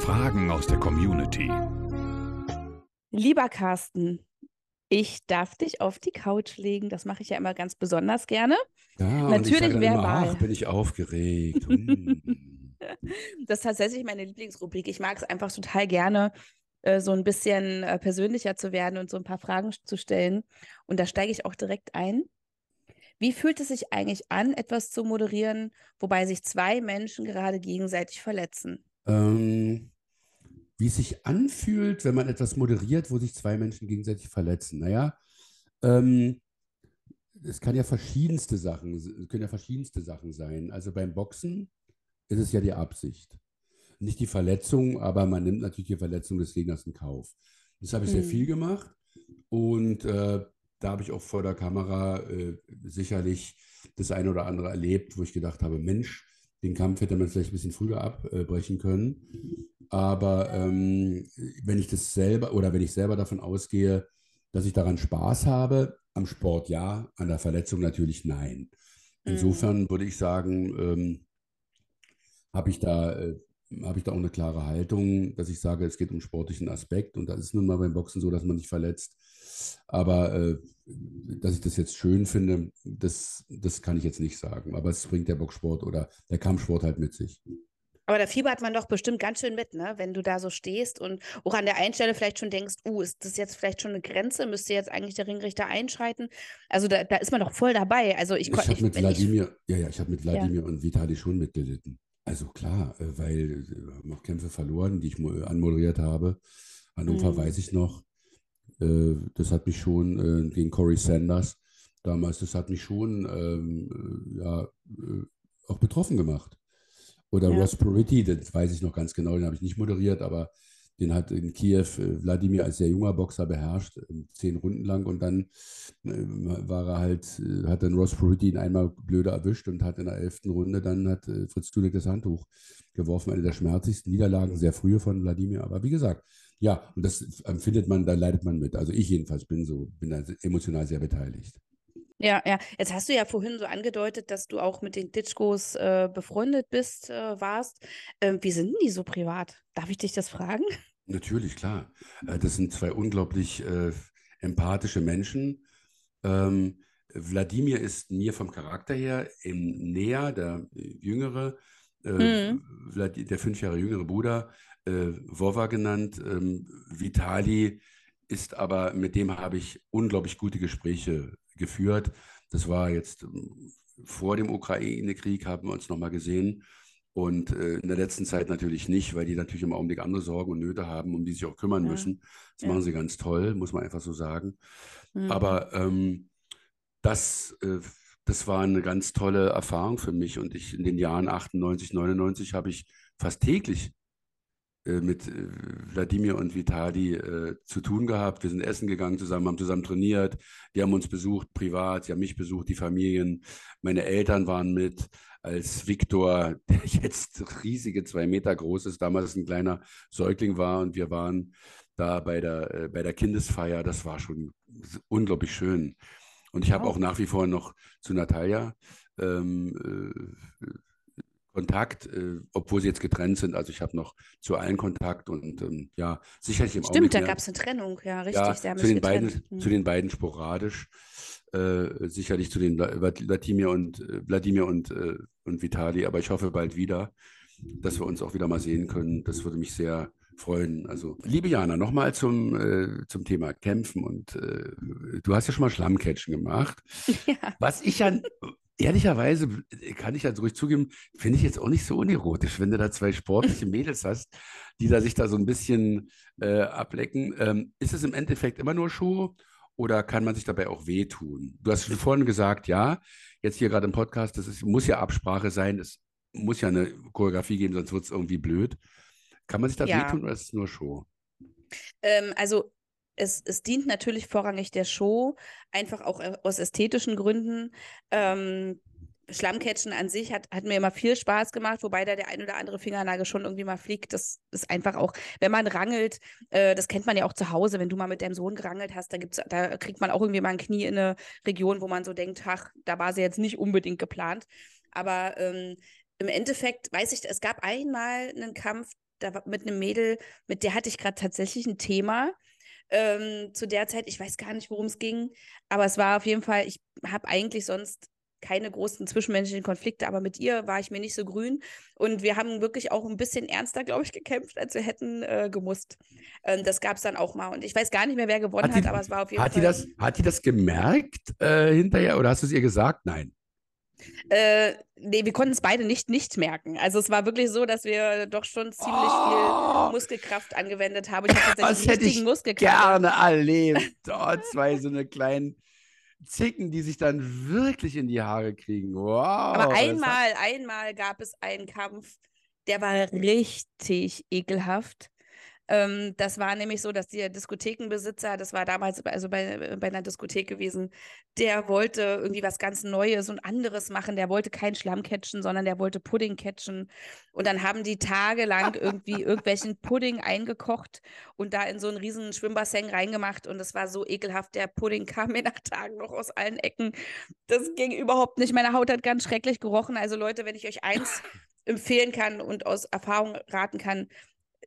Fragen aus der Community. Lieber Carsten, ich darf dich auf die Couch legen. Das mache ich ja immer ganz besonders gerne. ja, und ich Natürlich sage dann immer, verbal. ach, bin ich aufgeregt. Hm. Das ist tatsächlich meine Lieblingsrubrik. Ich mag es einfach total gerne, äh, so ein bisschen äh, persönlicher zu werden und so ein paar Fragen zu stellen. Und da steige ich auch direkt ein. Wie fühlt es sich eigentlich an, etwas zu moderieren, wobei sich zwei Menschen gerade gegenseitig verletzen? Ähm, wie es sich anfühlt, wenn man etwas moderiert, wo sich zwei Menschen gegenseitig verletzen. Naja, ähm, es kann ja verschiedenste Sachen, es können ja verschiedenste Sachen sein. Also beim Boxen ist es ja die Absicht. Nicht die Verletzung, aber man nimmt natürlich die Verletzung des Gegners in Kauf. Das habe ich sehr Mhm. viel gemacht und äh, da habe ich auch vor der Kamera äh, sicherlich das eine oder andere erlebt, wo ich gedacht habe, Mensch, den Kampf hätte man vielleicht ein bisschen früher abbrechen können. Aber ähm, wenn ich das selber oder wenn ich selber davon ausgehe, dass ich daran Spaß habe, am Sport ja, an der Verletzung natürlich nein. Mhm. Insofern würde ich sagen, ähm, habe ich da, äh, habe ich da auch eine klare Haltung, dass ich sage, es geht um sportlichen Aspekt und da ist nun mal beim Boxen so, dass man nicht verletzt. Aber äh, dass ich das jetzt schön finde, das, das kann ich jetzt nicht sagen. Aber es bringt der Boxsport oder der Kampfsport halt mit sich. Aber da fiebert man doch bestimmt ganz schön mit, ne? Wenn du da so stehst und auch an der einen Stelle vielleicht schon denkst, uh, ist das jetzt vielleicht schon eine Grenze? Müsste jetzt eigentlich der Ringrichter einschreiten? Also da, da ist man doch voll dabei. Also ich Ich habe mit Wladimir, ja, ja, ich habe mit Wladimir und Vitali schon mitgelitten. Also klar, äh, weil äh, wir haben auch Kämpfe verloren, die ich mo- anmoderiert habe. Hannover Mhm. weiß ich noch. Äh, Das hat mich schon äh, gegen Corey Sanders damals, das hat mich schon ähm, äh, ja, äh, auch betroffen gemacht. Oder Ja. Ross Peretti, das weiß ich noch ganz genau, den habe ich nicht moderiert, aber den hat in Kiew äh, Wladimir als sehr junger Boxer beherrscht, äh, zehn Runden lang und dann äh, war er halt, äh, hat dann Ross Peretti ihn einmal blöde erwischt und hat in der elften Runde dann hat Fritz Dudek das Handtuch geworfen, eine der schmerzlichsten Niederlagen, sehr frühe von Wladimir, aber wie gesagt, ja, und das empfindet man, da leidet man mit. Also ich jedenfalls bin so, bin da emotional sehr beteiligt. Ja, ja. Jetzt hast du ja vorhin so angedeutet, dass du auch mit den Ditschkos äh, befreundet bist, äh, warst. Ähm, wie sind denn die so privat? Darf ich dich das fragen? Natürlich, klar. Äh, Das sind zwei unglaublich äh, empathische Menschen. Ähm, Wladimir ist mir vom Charakter her im näher, der äh, jüngere, äh, Mhm. Der fünf Jahre jüngere Bruder, äh, Wova genannt. Ähm, Vitali ist aber, mit dem habe ich unglaublich gute Gespräche geführt. Das war jetzt ähm, vor dem Ukraine-Krieg, haben wir uns nochmal gesehen. Und äh, in der letzten Zeit natürlich nicht, weil die natürlich im Augenblick andere Sorgen und Nöte haben, um die sich auch kümmern Ja. müssen. Das Ja. machen sie ganz toll, muss man einfach so sagen. Mhm. Aber ähm, das, äh, das war eine ganz tolle Erfahrung für mich. Und ich in den Jahren 98, 99 habe ich fast täglich mit äh, Wladimir und Vitali äh, zu tun gehabt. Wir sind essen gegangen zusammen, haben zusammen trainiert. Die haben uns besucht privat, sie haben mich besucht, die Familien. Meine Eltern waren mit, als Viktor, der jetzt riesige zwei Meter groß ist, damals ein kleiner Säugling war und wir waren da bei der, äh, bei der Kindesfeier. Das war schon unglaublich schön. Und ich habe auch nach wie vor noch zu Natalia ähm, äh, Kontakt, äh, obwohl sie jetzt getrennt sind. Also ich habe noch zu allen Kontakt und ähm, ja, sicherlich im Stimmt, da gab es eine Trennung, ja, richtig. ja, zu den beiden. Mhm. zu den beiden sporadisch. Äh, sicherlich zu den Vla- Wladimir und äh, Wladimir und, äh, und Vitali, aber ich hoffe bald wieder, dass wir uns auch wieder mal sehen können. Das würde mich sehr freuen. Also, liebe Jana, nochmal zum, äh, zum Thema Kämpfen und äh, du hast ja schon mal Schlammcatchen gemacht. Ja. Was ich ja ehrlicherweise, kann ich ja so ruhig zugeben, finde ich jetzt auch nicht so unerotisch, wenn du da zwei sportliche Mädels hast, die da sich da so ein bisschen äh, ablecken. Ähm, ist es im Endeffekt immer nur Show oder kann man sich dabei auch wehtun? Du hast schon vorhin gesagt, ja, jetzt hier gerade im Podcast, das ist, muss ja Absprache sein, es muss ja eine Choreografie geben, sonst wird es irgendwie blöd. Kann man sich da Ja. wehtun oder ist es nur Show? Ähm, also es, es dient natürlich vorrangig der Show, einfach auch äh, aus ästhetischen Gründen. Ähm, Schlammcatchen an sich hat, hat mir immer viel Spaß gemacht, wobei da der ein oder andere Fingernagel schon irgendwie mal fliegt. Das ist einfach auch, wenn man rangelt, äh, das kennt man ja auch zu Hause, wenn du mal mit deinem Sohn gerangelt hast, da gibt's, da kriegt man auch irgendwie mal ein Knie in eine Region, wo man so denkt, ach, da war sie jetzt nicht unbedingt geplant. Aber ähm, im Endeffekt weiß ich, es gab einmal einen Kampf da mit einem Mädel, mit der hatte ich gerade tatsächlich ein Thema. Ähm, zu der Zeit, ich weiß gar nicht, worum es ging, aber es war auf jeden Fall, ich habe eigentlich sonst keine großen zwischenmenschlichen Konflikte, aber mit ihr war ich mir nicht so grün. Und wir haben wirklich auch ein bisschen ernster, glaube ich, gekämpft, als wir hätten äh, gemusst. Ähm, das gab es dann auch mal. Und ich weiß gar nicht mehr, wer gewonnen Hat hat, die- aber es war auf jeden Hat die Fall. das, hat die das gemerkt äh, hinterher oder hast du es ihr gesagt? Nein. Äh, nee, wir konnten es beide nicht nicht merken. Also es war wirklich so, dass wir doch schon ziemlich Oh! viel Muskelkraft angewendet haben. Ich habe tatsächlich hätte ich richtigen Muskelkater. gerne erlebt. Dort zwei so eine kleinen Zicken, die sich dann wirklich in die Haare kriegen. Wow. Aber das hat- einmal, einmal gab es einen Kampf, der war richtig ekelhaft. Ähm, das war nämlich so, dass der Diskothekenbesitzer, das war damals also bei, bei einer Diskothek gewesen, der wollte irgendwie was ganz Neues und anderes machen. Der wollte kein Schlamm catchen, sondern der wollte Pudding catchen. Und dann haben die tagelang irgendwie irgendwelchen Pudding eingekocht und da in so einen riesen Schwimmbassin reingemacht. Und es war so ekelhaft. Der Pudding kam mir nach Tagen noch aus allen Ecken. Das ging überhaupt nicht. Meine Haut hat ganz schrecklich gerochen. Also Leute, wenn ich euch eins empfehlen kann und aus Erfahrung raten kann,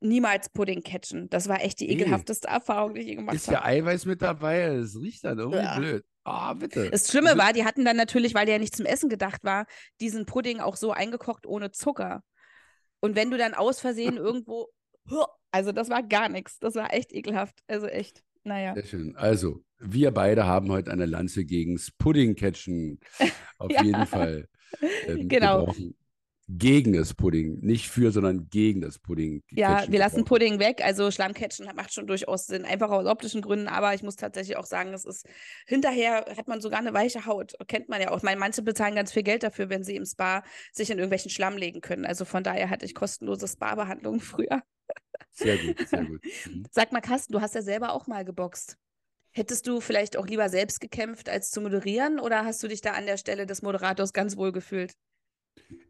niemals Pudding catchen. Das war echt die Nee. ekelhafteste Erfahrung, die ich je gemacht Ist ja habe. Eiweiß mit dabei? Es riecht dann irgendwie Ja. blöd. Ah, bitte. Das Schlimme So- war, die hatten dann natürlich, weil der nicht zum Essen gedacht war, diesen Pudding auch so eingekocht ohne Zucker. Und wenn du dann aus Versehen irgendwo, also das war gar nichts. Das war echt ekelhaft. Also echt, naja. Sehr schön. Also, wir beide haben heute eine Lanze gegens Pudding-Catchen auf Ja. jeden Fall ähm, Genau. gebrochen. Gegen das Pudding. Nicht für, sondern gegen das Pudding. Ja, wir lassen. Pudding weg. Also Schlammcatchen macht schon durchaus Sinn, einfach aus optischen Gründen. Aber ich muss tatsächlich auch sagen, es ist hinterher hat man sogar eine weiche Haut. Kennt man ja auch. Ich meine, manche bezahlen ganz viel Geld dafür, wenn sie im Spa sich in irgendwelchen Schlamm legen können. Also von daher hatte ich kostenlose Spa-Behandlungen früher. Sehr gut, sehr gut. Mhm. Sag mal, Carsten, du hast ja selber auch mal geboxt. Hättest du vielleicht auch lieber selbst gekämpft, als zu moderieren? Oder hast du dich da an der Stelle des Moderators ganz wohl gefühlt?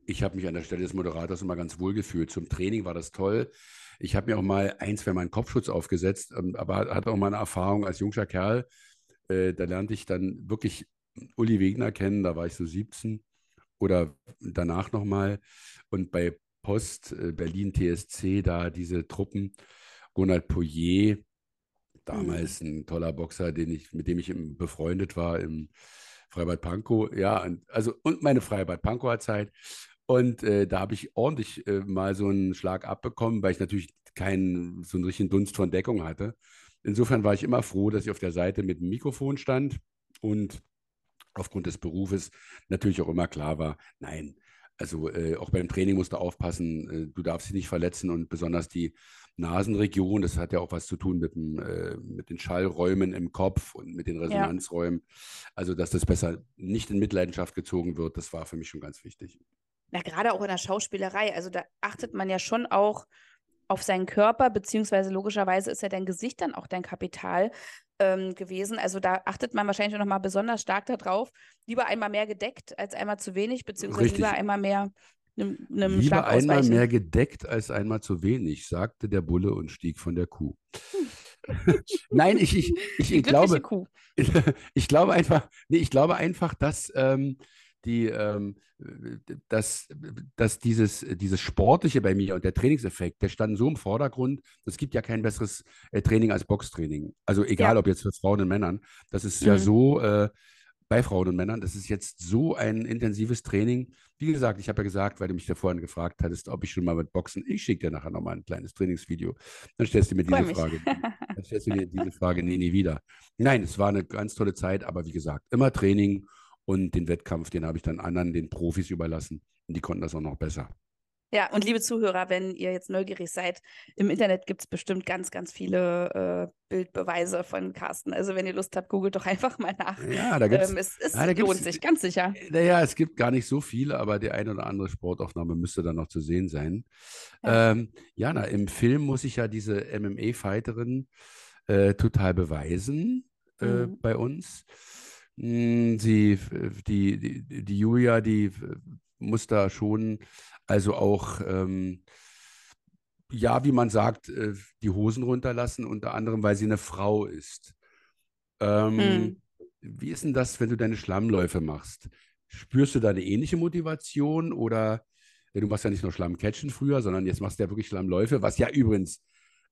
Ich habe mich an der Stelle des Moderators immer ganz wohl gefühlt. Zum Training war das toll. Ich habe mir auch mal ein, zwei Mal einen Kopfschutz aufgesetzt, ähm, aber hatte auch mal eine Erfahrung als junger Kerl. Äh, da lernte ich dann wirklich Uli Wegner kennen, da war ich so 17 oder danach nochmal. Und bei Post äh, Berlin TSC, da diese Truppen, Ronald Poirier, damals ein toller Boxer, den ich, mit dem ich befreundet war im Freibad Pankow. Ja, und, also und meine Freibad Pankower Zeit. Und äh, da habe ich ordentlich äh, mal so einen Schlag abbekommen, weil ich natürlich keinen so einen richtigen Dunst von Deckung hatte. insofern war ich immer froh, dass ich auf der Seite mit dem Mikrofon stand und aufgrund des Berufes natürlich auch immer klar war, nein, also äh, auch beim Training musst du aufpassen, äh, du darfst dich nicht verletzen und besonders die Nasenregion, das hat ja auch was zu tun mit, dem, äh, mit den Schallräumen im Kopf und mit den Resonanzräumen. Ja. Also, dass das besser nicht in Mitleidenschaft gezogen wird, das war für mich schon ganz wichtig. Na, gerade auch in der Schauspielerei, also da achtet man ja schon auch auf seinen Körper, beziehungsweise logischerweise ist ja dein Gesicht dann auch dein Kapital ähm, gewesen. Also da achtet man wahrscheinlich noch mal besonders stark darauf. Lieber einmal mehr gedeckt als einmal zu wenig, beziehungsweise Richtig. lieber einmal mehr einem, einem Lieber einmal mehr gedeckt als einmal zu wenig, sagte der Bulle und stieg von der Kuh. Nein, ich, ich, ich, ich glaube, ich, ich, glaube einfach, nee, ich glaube einfach, dass ähm, die, ähm, dass, dass dieses, dieses Sportliche bei mir und der Trainingseffekt, der stand so im Vordergrund, es gibt ja kein besseres äh, Training als Boxtraining. Also egal, ja. ob jetzt für Frauen und Männern, das ist mhm. ja so, äh, bei Frauen und Männern. Das ist jetzt so ein intensives Training. Wie gesagt, ich habe ja gesagt, weil du mich da vorhin gefragt hattest, ob ich schon mal mit Boxen, ich schicke dir nachher nochmal ein kleines Trainingsvideo. Dann stellst du mir diese Frage. Dann stellst du mir diese Frage nie, nie wieder. Nein, es war eine ganz tolle Zeit, aber wie gesagt, immer Training und den Wettkampf, den habe ich dann anderen, den Profis überlassen. Und die konnten das auch noch besser. Ja, und liebe Zuhörer, wenn ihr jetzt neugierig seid, im Internet gibt es bestimmt ganz, ganz viele äh, Bildbeweise von Carsten. Also wenn ihr Lust habt, googelt doch einfach mal nach. Ja, da gibt's, ähm, es, es ja, da lohnt sich, ganz sicher. Naja, es gibt gar nicht so viele, aber die eine oder andere Sportaufnahme müsste dann noch zu sehen sein. Ja. Ähm, Jana, im Film muss ich ja diese MMA-Fighterin äh, total beweisen äh, mhm. bei uns. Sie, die, die, die Julia, die muss da schon also auch, ähm, ja, wie man sagt, äh, die Hosen runterlassen, unter anderem, weil sie eine Frau ist. Ähm, hm. Wie ist denn das, wenn du deine Schlammläufe machst? Spürst du da eine ähnliche Motivation oder du machst ja nicht nur Schlammcatchen früher, sondern jetzt machst du ja wirklich Schlammläufe, was ja übrigens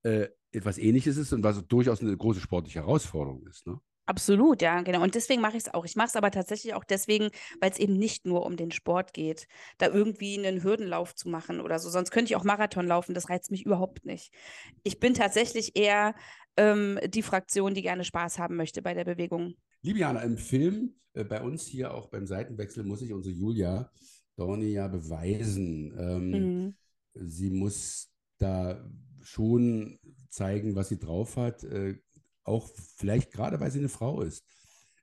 äh, etwas Ähnliches ist und was durchaus eine große sportliche Herausforderung ist. Ne? Absolut, ja, genau. Und deswegen mache ich es auch. Ich mache es aber tatsächlich auch deswegen, weil es eben nicht nur um den Sport geht, da irgendwie einen Hürdenlauf zu machen oder so. Sonst könnte ich auch Marathon laufen, das reizt mich überhaupt nicht. Ich bin tatsächlich eher ähm, die Fraktion, die gerne Spaß haben möchte bei der Bewegung. Liebe Jana, im Film, äh, bei uns hier auch beim Seitenwechsel, muss ich unsere Julia Dorni ja beweisen. Ähm, mhm. Sie muss da schon zeigen, was sie drauf hat. Äh, auch vielleicht gerade, weil sie eine Frau ist.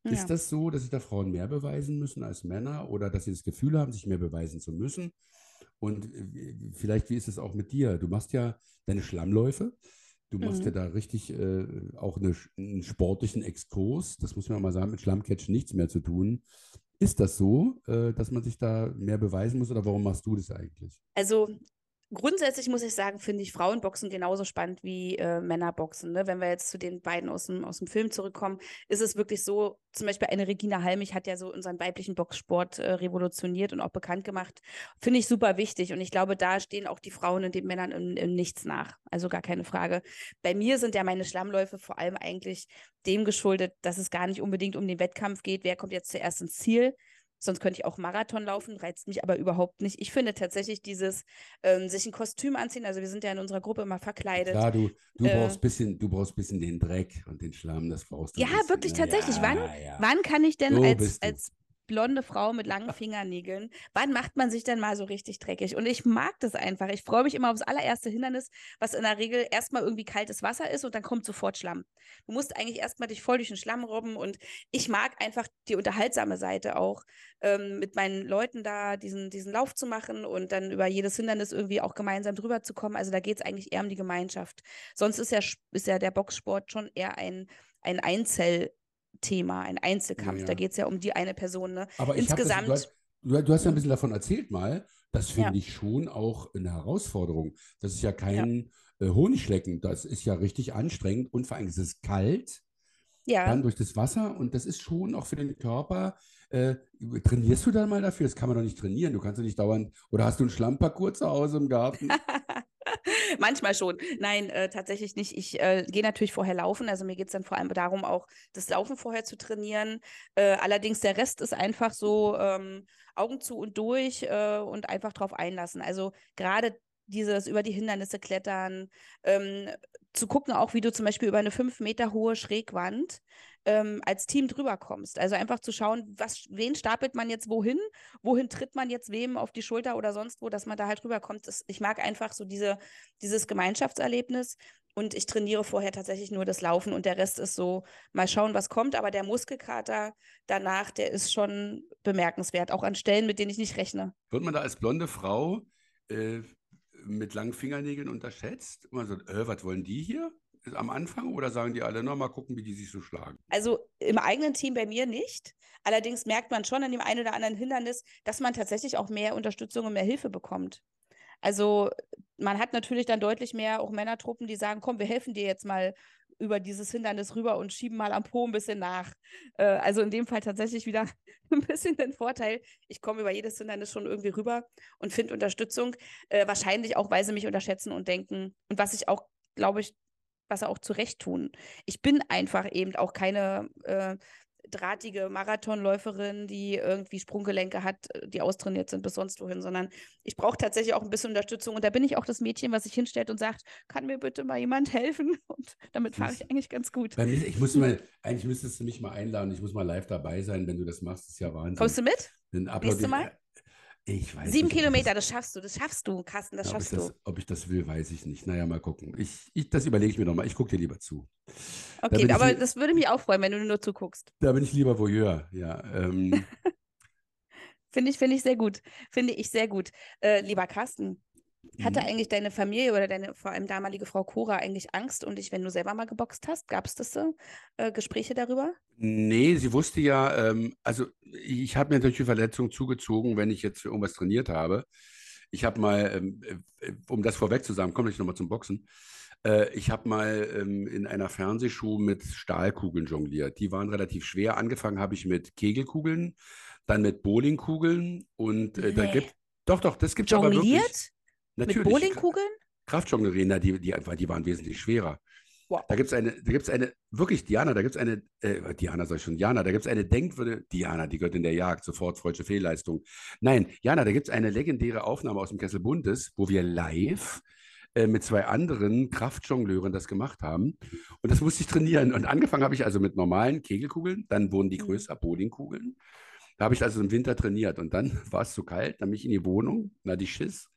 Ja. Ist das so, dass sich da Frauen mehr beweisen müssen als Männer oder dass sie das Gefühl haben, sich mehr beweisen zu müssen? Und äh, vielleicht, wie ist es auch mit dir? Du machst ja deine Schlammläufe. Du machst mhm. ja da richtig äh, auch eine, einen sportlichen Exkurs. Das muss man mal sagen, mit Schlammcatch nichts mehr zu tun. Ist das so, äh, dass man sich da mehr beweisen muss oder warum machst du das eigentlich? Also grundsätzlich muss ich sagen, finde ich Frauenboxen genauso spannend wie äh, Männerboxen. Ne? Wenn wir jetzt zu den beiden aus dem, aus dem Film zurückkommen, ist es wirklich so, zum Beispiel eine Regina Halmich hat ja so unseren weiblichen Boxsport äh, revolutioniert und auch bekannt gemacht. Finde ich super wichtig. Und ich glaube, da stehen auch die Frauen und den Männern in, in nichts nach. Also gar keine Frage. Bei mir sind ja meine Schlammläufe vor allem eigentlich dem geschuldet, dass es gar nicht unbedingt um den Wettkampf geht, wer kommt jetzt zuerst ins Ziel, Sonst könnte ich auch Marathon laufen, reizt mich aber überhaupt nicht. Ich finde tatsächlich dieses ähm, sich ein Kostüm anziehen, also wir sind ja in unserer Gruppe immer verkleidet. Klar, du, du äh, brauchst bisschen, du brauchst ein bisschen den Dreck und den Schlamm, das brauchst du. Ja, wirklich ne? tatsächlich. Ja, wann, ja. wann kann ich denn als, als blonde Frau mit langen Fingernägeln. Wann macht man sich denn mal so richtig dreckig? Und ich mag das einfach. Ich freue mich immer aufs allererste Hindernis, was in der Regel erstmal irgendwie kaltes Wasser ist und dann kommt sofort Schlamm. Du musst eigentlich erstmal dich voll durch den Schlamm robben und ich mag einfach die unterhaltsame Seite auch, ähm, mit meinen Leuten da diesen, diesen Lauf zu machen und dann über jedes Hindernis irgendwie auch gemeinsam drüber zu kommen. Also da geht es eigentlich eher um die Gemeinschaft. Sonst ist ja, ist ja der Boxsport schon eher ein, ein Einzel- Thema, ein Einzelkampf. Ja, ja. Da geht es ja um die eine Person. Ne? Aber insgesamt. Das, du, hast, du, hast ja ein bisschen davon erzählt mal. Das finde ja. ich schon auch eine Herausforderung. Das ist ja kein äh, Honigschlecken. Das ist ja richtig anstrengend und vor allem ist es kalt. Ja. Dann durch das Wasser und das ist schon auch für den Körper. Äh, trainierst du dann mal dafür? Das kann man doch nicht trainieren. Du kannst ja nicht dauernd. Oder hast du einen Schlammparcours zu Hause im Garten? Manchmal schon. Nein, äh, tatsächlich nicht. Ich äh, gehe natürlich vorher laufen. Also mir geht es dann vor allem darum, auch das Laufen vorher zu trainieren. Äh, allerdings der Rest ist einfach so ähm, Augen zu und durch äh, und einfach drauf einlassen. Also gerade dieses über die Hindernisse klettern, ähm, zu gucken auch, wie du zum Beispiel über eine fünf Meter hohe Schrägwand ähm, als Team drüber kommst. Also einfach zu schauen, was, wen stapelt man jetzt wohin, wohin tritt man jetzt wem auf die Schulter oder sonst wo, dass man da halt rüberkommt. Das, ich mag einfach so diese, dieses Gemeinschaftserlebnis. Und ich trainiere vorher tatsächlich nur das Laufen und der Rest ist so, mal schauen, was kommt. Aber der Muskelkater danach, der ist schon bemerkenswert, auch an Stellen, mit denen ich nicht rechne. Wird man da als blonde Frau äh, mit langen Fingernägeln unterschätzt? Und man sagt, äh, was wollen die hier? Am Anfang oder sagen die alle, na, mal gucken, wie die sich so schlagen? Also im eigenen Team bei mir nicht. Allerdings merkt man schon an dem einen oder anderen Hindernis, dass man tatsächlich auch mehr Unterstützung und mehr Hilfe bekommt. Also man hat natürlich dann deutlich mehr auch Männertruppen, die sagen, komm, wir helfen dir jetzt mal über dieses Hindernis rüber und schieben mal am Po ein bisschen nach. Äh, also in dem Fall tatsächlich wieder ein bisschen den Vorteil, ich komme über jedes Hindernis schon irgendwie rüber und finde Unterstützung. Äh, wahrscheinlich auch, weil sie mich unterschätzen und denken. Und was ich auch, glaube ich, was sie auch zurecht tun. Ich bin einfach eben auch keine äh, drahtige Marathonläuferin, die irgendwie Sprunggelenke hat, äh, die austrainiert sind bis sonst wohin, sondern ich brauche tatsächlich auch ein bisschen Unterstützung. Und da bin ich auch das Mädchen, was sich hinstellt und sagt, kann mir bitte mal jemand helfen? Und damit fahre ich eigentlich ganz gut. Bei mir, ich muss mal, eigentlich müsstest du mich mal einladen. Ich muss mal live dabei sein, wenn du das machst. Das ist ja Wahnsinn. Kommst du mit? Nächste Mal? Ich weiß Sieben nicht, Kilometer, das, das, schaffst du, das schaffst du, Carsten, das ja, schaffst ob du. Das, ob ich das will, weiß ich nicht. Naja, mal gucken. Ich, ich, das überlege ich mir nochmal. Ich gucke dir lieber zu. Okay, da aber das würde mich auch freuen, wenn du nur zuguckst. Da bin ich lieber Voyeur, ja. Ähm. Finde ich, finde ich sehr gut. Finde ich sehr gut. Äh, lieber Carsten, hatte mhm. eigentlich deine Familie oder deine vor allem damalige Frau Cora eigentlich Angst um dich, wenn du selber mal geboxt hast? Gab es das so, äh, Gespräche darüber? Nee, sie wusste ja, ähm, also ich habe mir natürlich die Verletzung zugezogen, wenn ich jetzt für irgendwas trainiert habe. Ich habe mal, ähm, äh, um das vorweg zu sagen, komme ich nochmal zum Boxen. Äh, ich habe mal ähm, in einer Fernsehshow mit Stahlkugeln jongliert. Die waren relativ schwer. Angefangen habe ich mit Kegelkugeln, dann mit Bowlingkugeln und äh, nee. da gibt doch, doch, das gibt es aber wirklich. Natürlich. Mit Bowlingkugeln? Kraftjonglerien, die, die, die waren wesentlich schwerer. Wow. Da gibt es eine, da gibt eine, wirklich, Diana, da gibt es eine, äh, Diana sag ich schon, Diana, da gibt es eine Denkwürde, Diana, die gehört in der Jagd, sofort falsche Fehlleistung. Nein, Jana, da gibt es eine legendäre Aufnahme aus dem Kessel Bundes, wo wir live äh, mit zwei anderen Kraftjongleuren das gemacht haben. Und das musste ich trainieren. Und angefangen habe ich also mit normalen Kegelkugeln, dann wurden die mhm. größer, Bowlingkugeln. Da habe ich also im Winter trainiert und dann war es zu kalt, dann bin ich in die Wohnung, na die Schiss,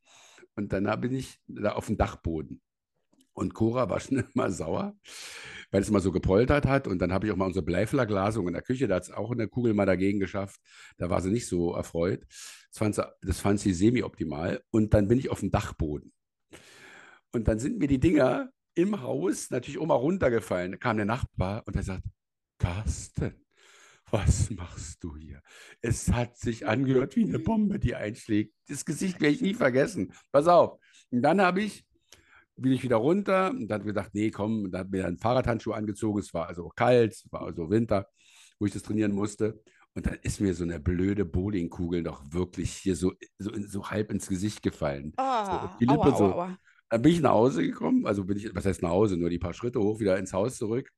und dann bin ich da auf dem Dachboden. Und Cora war schon immer sauer, weil es mal so gepoltert hat. Und dann habe ich auch mal unsere Bleiflerglasung in der Küche, da hat es auch eine Kugel mal dagegen geschafft. Da war sie nicht so erfreut. Das fand sie, das fand sie semi-optimal. Und dann bin ich auf dem Dachboden. Und dann sind mir die Dinger im Haus natürlich auch mal runtergefallen. Da kam der Nachbar und er sagt, Carsten, was machst du hier? Es hat sich angehört wie eine Bombe, die einschlägt. Das Gesicht werde ich nie vergessen. Pass auf. Und dann habe ich, bin ich wieder runter und dann gedacht, nee, komm, und dann hat mir einen Fahrradhandschuh angezogen. Es war also kalt, es war also Winter, wo ich das trainieren musste. Und dann ist mir so eine blöde Bowlingkugel doch wirklich hier so, so, so halb ins Gesicht gefallen. Oh, so, die Lippe aua, so. Aua, aua. Dann bin ich nach Hause gekommen, also bin ich, was heißt nach Hause, nur die paar Schritte hoch, wieder ins Haus zurück.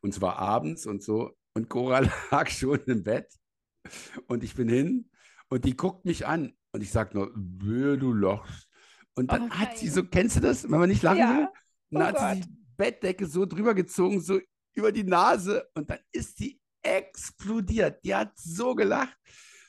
Und zwar abends und so. Und Cora lag schon im Bett. Und ich bin hin und die guckt mich an. Und ich sage nur, du Loch. Und dann oh, hat sie so, kennst du das, wenn man nicht lachen ja. will? Dann oh hat Gott. sie die Bettdecke so drüber gezogen, so über die Nase. Und dann ist sie explodiert. Die hat so gelacht.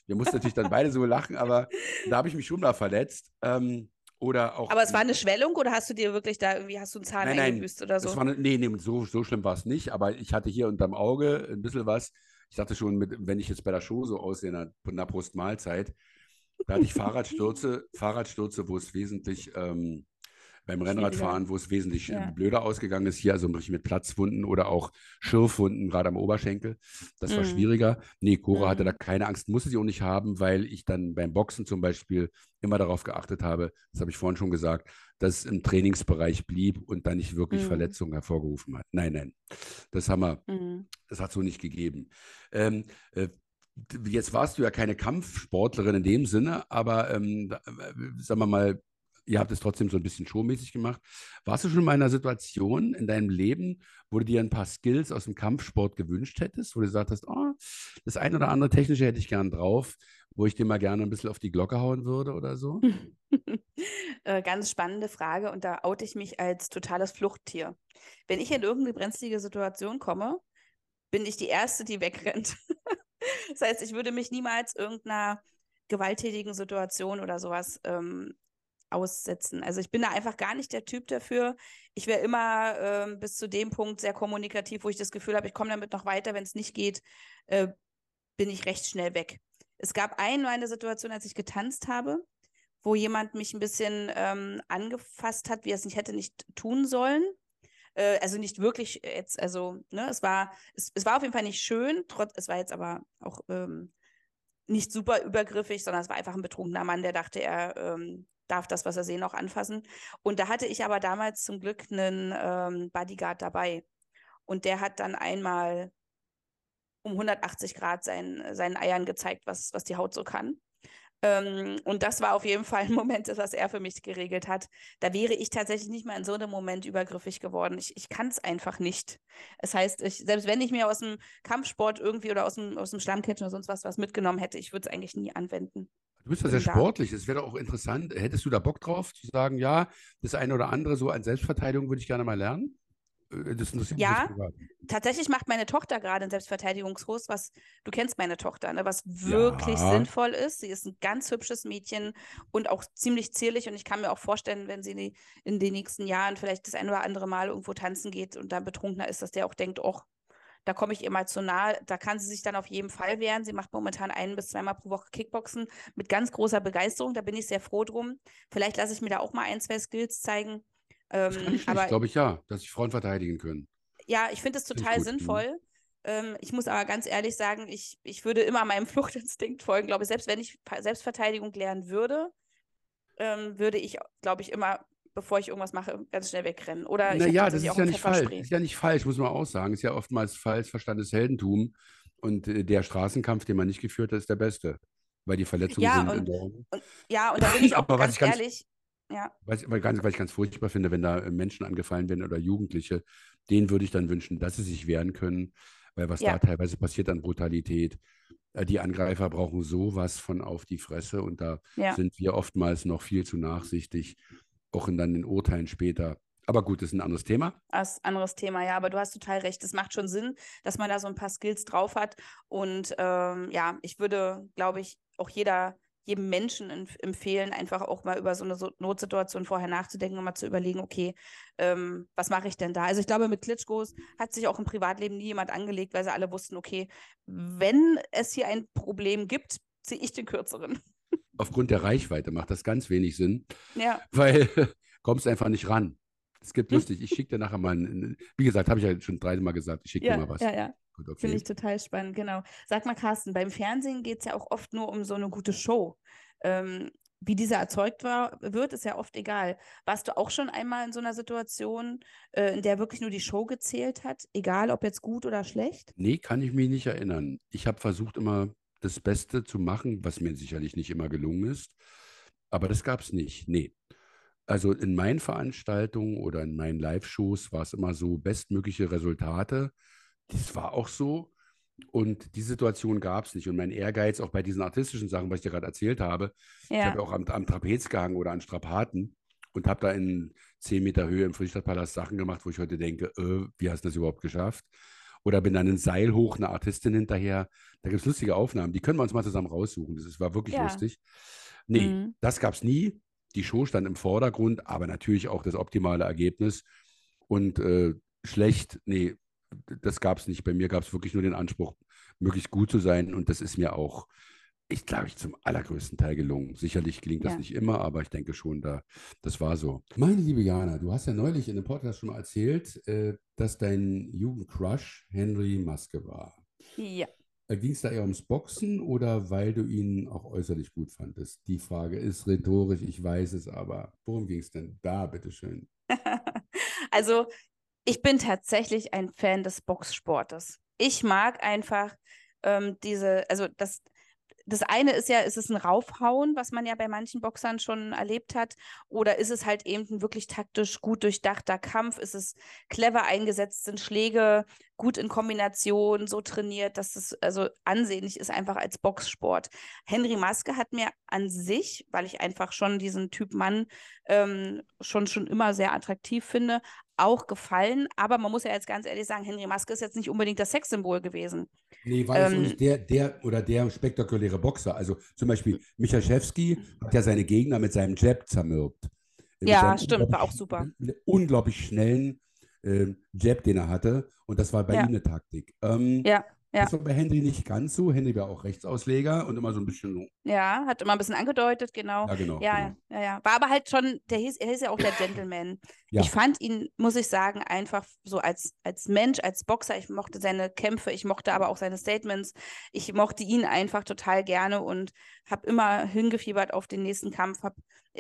Wir mussten natürlich dann beide so lachen, aber da habe ich mich schon mal verletzt. Ähm, oder auch. Aber es war eine Schwellung oder hast du dir wirklich da irgendwie, hast du einen Zahn nein, eingebüßt oder so? Das war eine, nee, nee, so, so schlimm war es nicht, aber ich hatte hier unterm Auge ein bisschen was. Ich dachte schon, mit, wenn ich jetzt bei der Show so aussehe, in einer Brustmahlzeit, da hatte ich Fahrradstürze, Fahrradstürze, wo es wesentlich ähm, beim Rennradfahren, wo es wesentlich ja. blöder ausgegangen ist, hier also mit Platzwunden oder auch Schürfwunden, gerade am Oberschenkel. Das mhm. war schwieriger. Nee, Cora mhm. hatte da keine Angst, musste sie auch nicht haben, weil ich dann beim Boxen zum Beispiel immer darauf geachtet habe, das habe ich vorhin schon gesagt, dass es im Trainingsbereich blieb und dann nicht wirklich mhm. Verletzungen hervorgerufen hat. Nein, nein, das haben wir, mhm. das hat so nicht gegeben. Ähm, äh, Jetzt warst du ja keine Kampfsportlerin in dem Sinne, aber ähm, äh, sagen wir mal, ihr habt es trotzdem so ein bisschen showmäßig gemacht. Warst du schon in einer Situation in deinem Leben, wo du dir ein paar Skills aus dem Kampfsport gewünscht hättest, wo du gesagt hast, oh, das ein oder andere technische hätte ich gern drauf, wo ich dir mal gerne ein bisschen auf die Glocke hauen würde oder so? Äh, ganz spannende Frage und da oute ich mich als totales Fluchttier. Wenn ich in irgendeine brenzlige Situation komme, bin ich die Erste, die wegrennt. das heißt, ich würde mich niemals irgendeiner gewalttätigen Situation oder sowas ähm, aussetzen. Also ich bin da einfach gar nicht der Typ dafür. Ich wäre immer ähm, bis zu dem Punkt sehr kommunikativ, wo ich das Gefühl habe, ich komme damit noch weiter. Wenn es nicht geht, äh, bin ich recht schnell weg. Es gab einmal eine Situation, als ich getanzt habe, wo jemand mich ein bisschen ähm, angefasst hat, wie er es nicht hätte nicht tun sollen. Äh, also nicht wirklich jetzt, also, ne, es war, es, es war auf jeden Fall nicht schön, trotz, es war jetzt aber auch ähm, nicht super übergriffig, sondern es war einfach ein betrunkener Mann, der dachte, er ähm, darf das, was er sehen, auch anfassen. Und da hatte ich aber damals zum Glück einen ähm, Bodyguard dabei. Und der hat dann einmal um 180 Grad sein, seinen Eiern gezeigt, was, was die Haut so kann. Ähm, und das war auf jeden Fall ein Moment, was er für mich geregelt hat. Da wäre ich tatsächlich nicht mal in so einem Moment übergriffig geworden. Ich, ich kann es einfach nicht. Das heißt, ich, selbst wenn ich mir aus dem Kampfsport irgendwie oder aus dem, aus dem Schlammcatchen oder sonst was was mitgenommen hätte, ich würde es eigentlich nie anwenden. Du bist ja sehr sportlich. Es wäre doch auch interessant. Hättest du da Bock drauf zu sagen, ja, das eine oder andere so an Selbstverteidigung würde ich gerne mal lernen? Äh, das interessiert ja, mich tatsächlich macht meine Tochter gerade einen Selbstverteidigungskurs, was du kennst meine Tochter, ne, was wirklich ja. sinnvoll ist. Sie ist ein ganz hübsches Mädchen und auch ziemlich zierlich und ich kann mir auch vorstellen, wenn sie in den nächsten Jahren vielleicht das ein oder andere Mal irgendwo tanzen geht und dann betrunkener ist, dass der auch denkt, oh, da komme ich ihr mal zu nahe. Da kann sie sich dann auf jeden Fall wehren. Sie macht momentan ein bis zweimal pro Woche Kickboxen mit ganz großer Begeisterung. Da bin ich sehr froh drum. Vielleicht lasse ich mir da auch mal ein, zwei Skills zeigen. Ähm, ich aber glaube ich ja, dass sich Frauen verteidigen können. Ja, ich finde es total gut, sinnvoll. Ähm, ich muss aber ganz ehrlich sagen, ich, ich würde immer meinem Fluchtinstinkt folgen. Glaube ich, selbst wenn ich Selbstverteidigung lernen würde, ähm, würde ich, glaube ich, immer bevor ich irgendwas mache, ganz schnell wegrennen. Oder naja, das ist ja nicht falsch. Das ist ja nicht falsch, muss man auch sagen. Ist ja oftmals falsch verstandenes Heldentum. Und äh, der Straßenkampf, den man nicht geführt hat, ist der beste. Weil die Verletzungen ja, sind. Und, und, ja, und da bin ich auch ganz ehrlich. Ja. Was, weil, ganz, was ich ganz furchtbar finde, wenn da äh, Menschen angefallen werden oder Jugendliche, denen würde ich dann wünschen, dass sie sich wehren können, weil was ja. da teilweise passiert an Brutalität, äh, die Angreifer brauchen sowas von auf die Fresse und da ja. sind wir oftmals noch viel zu nachsichtig auch in dann den Urteilen später. Aber gut, das ist ein anderes Thema. Das ist ein anderes Thema, ja, aber du hast total recht. Es macht schon Sinn, dass man da so ein paar Skills drauf hat. Und ähm, ja, ich würde, glaube ich, auch jeder, jedem Menschen empfehlen, einfach auch mal über so eine Notsituation vorher nachzudenken und mal zu überlegen, okay, ähm, was mache ich denn da? Also ich glaube, mit Klitschkos hat sich auch im Privatleben nie jemand angelegt, weil sie alle wussten, okay, wenn es hier ein Problem gibt, ziehe ich den Kürzeren aufgrund der Reichweite macht das ganz wenig Sinn. Ja. Weil kommst einfach nicht ran. Es gibt lustig, ich schicke dir nachher mal, ein, wie gesagt, habe ich ja schon dreimal gesagt, ich schicke ja, dir mal was. Ja, ja. okay. Finde ich total spannend, genau. Sag mal, Carsten, beim Fernsehen geht es ja auch oft nur um so eine gute Show. Ähm, wie diese erzeugt war, wird, ist ja oft egal. Warst du auch schon einmal in so einer Situation, äh, in der wirklich nur die Show gezählt hat, egal ob jetzt gut oder schlecht? Nee, kann ich mich nicht erinnern. Ich habe versucht, immer das Beste zu machen, was mir sicherlich nicht immer gelungen ist. Aber das gab es nicht. Nee. Also in meinen Veranstaltungen oder in meinen Live-Shows war es immer so bestmögliche Resultate. Das war auch so. Und die Situation gab es nicht. Und mein Ehrgeiz auch bei diesen artistischen Sachen, was ich dir gerade erzählt habe, ja. ich habe auch am, am, Trapez gehangen oder an Strapaten und habe da in zehn Meter Höhe im Friedrichstadtpalast Sachen gemacht, wo ich heute denke, äh, wie hast du das überhaupt geschafft? Oder bin dann ein Seil hoch, eine Artistin hinterher. Da gibt es lustige Aufnahmen. Die können wir uns mal zusammen raussuchen. Das war wirklich ja. lustig. Nee, mhm. das gab es nie. Die Show stand im Vordergrund, aber natürlich auch das optimale Ergebnis. Und äh, schlecht, nee, das gab es nicht. Bei mir gab es wirklich nur den Anspruch, möglichst gut zu sein. Und das ist mir auch ich glaube ich, zum allergrößten Teil gelungen. Sicherlich gelingt das ja. nicht immer, aber ich denke schon, da, das war so. Meine liebe Jana, du hast ja neulich in dem Podcast schon mal erzählt, äh, dass dein Jugendcrush Henry Maske war. Ja. Äh, Ging es da eher ums Boxen oder weil du ihn auch äußerlich gut fandest? Die Frage ist rhetorisch, ich weiß es, aber worum ging es denn da, bitteschön? also, ich bin tatsächlich ein Fan des Boxsportes. Ich mag einfach ähm, diese, also das, das eine ist ja, ist es ein Raufhauen, was man ja bei manchen Boxern schon erlebt hat, oder ist es halt eben ein wirklich taktisch gut durchdachter Kampf? Ist es clever eingesetzt, sind Schläge gut in Kombination, so trainiert, dass es also ansehnlich ist, einfach als Boxsport. Henry Maske hat mir an sich, weil ich einfach schon diesen Typ Mann ähm, schon, schon immer sehr attraktiv finde, auch gefallen. Aber man muss ja jetzt ganz ehrlich sagen, Henry Maske ist jetzt nicht unbedingt das Sexsymbol gewesen. Nee, war ähm, nicht der, der oder der spektakuläre Boxer. Also zum Beispiel Michalschewski hat ja seine Gegner mit seinem Jab zermürbt. Ja, stimmt, war auch super. Unglaublich schnellen äh, Jab, den er hatte. Und das war bei ja. ihm eine Taktik. Ähm, ja. Ja. Das war bei Henry nicht ganz so. Henry war auch Rechtsausleger und immer so ein bisschen. Ja, hat immer ein bisschen angedeutet, genau. Ja, genau. Ja, genau. ja, ja. War aber halt schon, der hieß, er hieß ja auch der Gentleman. ja. Ich fand ihn, muss ich sagen, einfach so als, als Mensch, als Boxer. Ich mochte seine Kämpfe, ich mochte aber auch seine Statements. Ich mochte ihn einfach total gerne und habe immer hingefiebert auf den nächsten Kampf. Hab,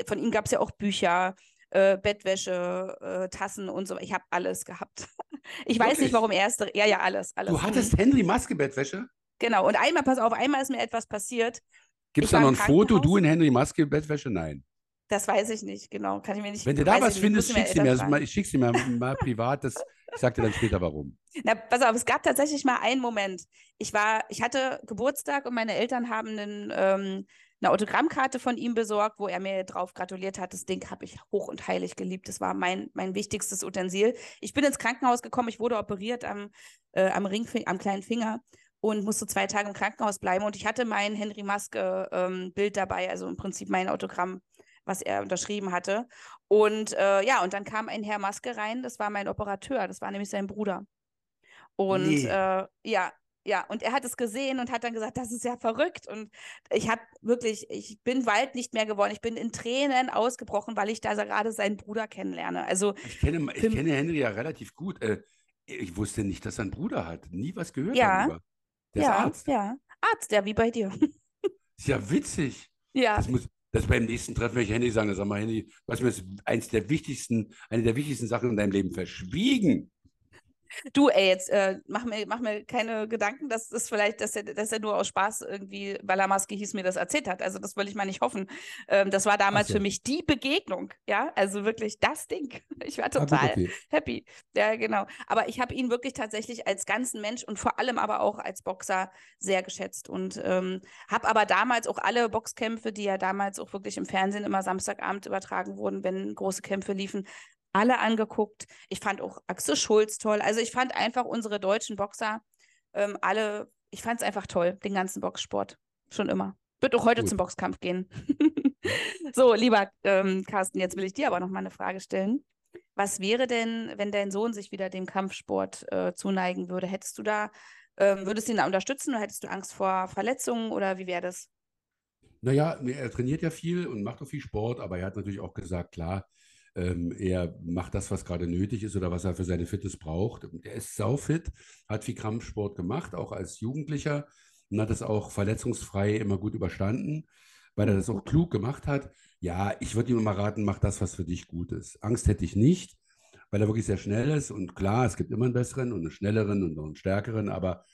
von ihm gab es ja auch Bücher äh, Bettwäsche, äh, Tassen und so. Ich habe alles gehabt. Ich weiß nicht, warum erste. Ja, ja, alles, alles. Du hattest Henry Maske Bettwäsche? Genau. Und einmal, pass auf, einmal ist mir etwas passiert. Gibt es da noch ein Foto, du in Henry Maske Bettwäsche? Nein. Das weiß ich nicht, genau. Kann ich mir nicht Wenn du da was findest, schickst du mir, also ich schick's dir mal, mal privat. Das, ich sag dir dann später warum. Na, pass auf, es gab tatsächlich mal einen Moment. Ich war, ich hatte Geburtstag und meine Eltern haben einen ähm, eine Autogrammkarte von ihm besorgt, wo er mir drauf gratuliert hat. Das Ding habe ich hoch und heilig geliebt. Das war mein, mein wichtigstes Utensil. Ich bin ins Krankenhaus gekommen, ich wurde operiert am, äh, am, Ringfing am kleinen Finger und musste zwei Tage im Krankenhaus bleiben. Und ich hatte mein Henry Maske-Bild ähm, dabei, also im Prinzip mein Autogramm, was er unterschrieben hatte. Und äh, ja, und dann kam ein Herr Maske rein, das war mein Operateur, das war nämlich sein Bruder. Und nee. äh, ja, ja, und er hat es gesehen und hat dann gesagt, das ist ja verrückt. Und ich habe wirklich, ich bin Wald nicht mehr geworden. Ich bin in Tränen ausgebrochen, weil ich da gerade seinen Bruder kennenlerne. Also ich kenne, ich kenne Henry ja relativ gut. Äh, ich wusste nicht, dass er einen Bruder hat. Nie was gehört ja, darüber. Der ja, ist Arzt. Ja, Arzt, ja, wie bei dir. Ist ja witzig. Ja. Das muss, das beim nächsten Treffen werde ich Henry sagen, sag mal, Henry, was mir eins der wichtigsten, eine der wichtigsten Sachen in deinem Leben verschwiegen. Du, ey, jetzt äh, mach, mir, mach mir keine Gedanken, dass das vielleicht, dass er, dass er nur aus Spaß irgendwie, weil er Maske hieß, mir das erzählt hat. Also das will ich mal nicht hoffen. Ähm, das war damals so. für mich die Begegnung, ja, also wirklich das Ding. Ich war total ah, okay. happy. Ja, genau. Aber ich habe ihn wirklich tatsächlich als ganzen Mensch und vor allem aber auch als Boxer sehr geschätzt und ähm, habe aber damals auch alle Boxkämpfe, die ja damals auch wirklich im Fernsehen immer Samstagabend übertragen wurden, wenn große Kämpfe liefen, alle angeguckt. Ich fand auch Axel Schulz toll. Also ich fand einfach unsere deutschen Boxer ähm, alle, ich fand es einfach toll, den ganzen Boxsport. Schon immer. Wird auch heute Gut. zum Boxkampf gehen. so, lieber ähm, Carsten, jetzt will ich dir aber noch mal eine Frage stellen. Was wäre denn, wenn dein Sohn sich wieder dem Kampfsport äh, zuneigen würde? Hättest du da, ähm, würdest du ihn da unterstützen oder hättest du Angst vor Verletzungen oder wie wäre das? Naja, er trainiert ja viel und macht auch viel Sport, aber er hat natürlich auch gesagt, klar, ähm, er macht das, was gerade nötig ist oder was er für seine Fitness braucht. Er ist saufit, hat viel Kampfsport gemacht, auch als Jugendlicher und hat es auch verletzungsfrei immer gut überstanden, weil er das auch klug gemacht hat. Ja, ich würde ihm mal raten, mach das, was für dich gut ist. Angst hätte ich nicht, weil er wirklich sehr schnell ist und klar, es gibt immer einen besseren und einen schnelleren und einen stärkeren, aber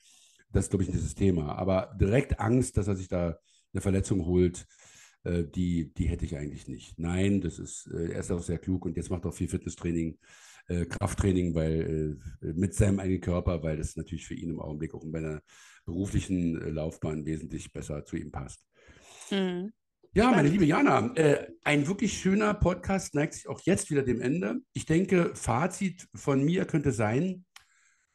das ist, glaube ich, nicht das Thema. Aber direkt Angst, dass er sich da eine Verletzung holt, äh, die, die hätte ich eigentlich nicht. Nein, das ist, äh, er ist auch sehr klug und jetzt macht auch viel Fitnesstraining, äh, Krafttraining, weil mit seinem eigenen Körper, weil das natürlich für ihn im Augenblick auch in seiner beruflichen Laufbahn wesentlich besser zu ihm passt. Mhm. Ja, meine liebe Jana, äh, ein wirklich schöner Podcast neigt sich auch jetzt wieder dem Ende. Ich denke, Fazit von mir könnte sein,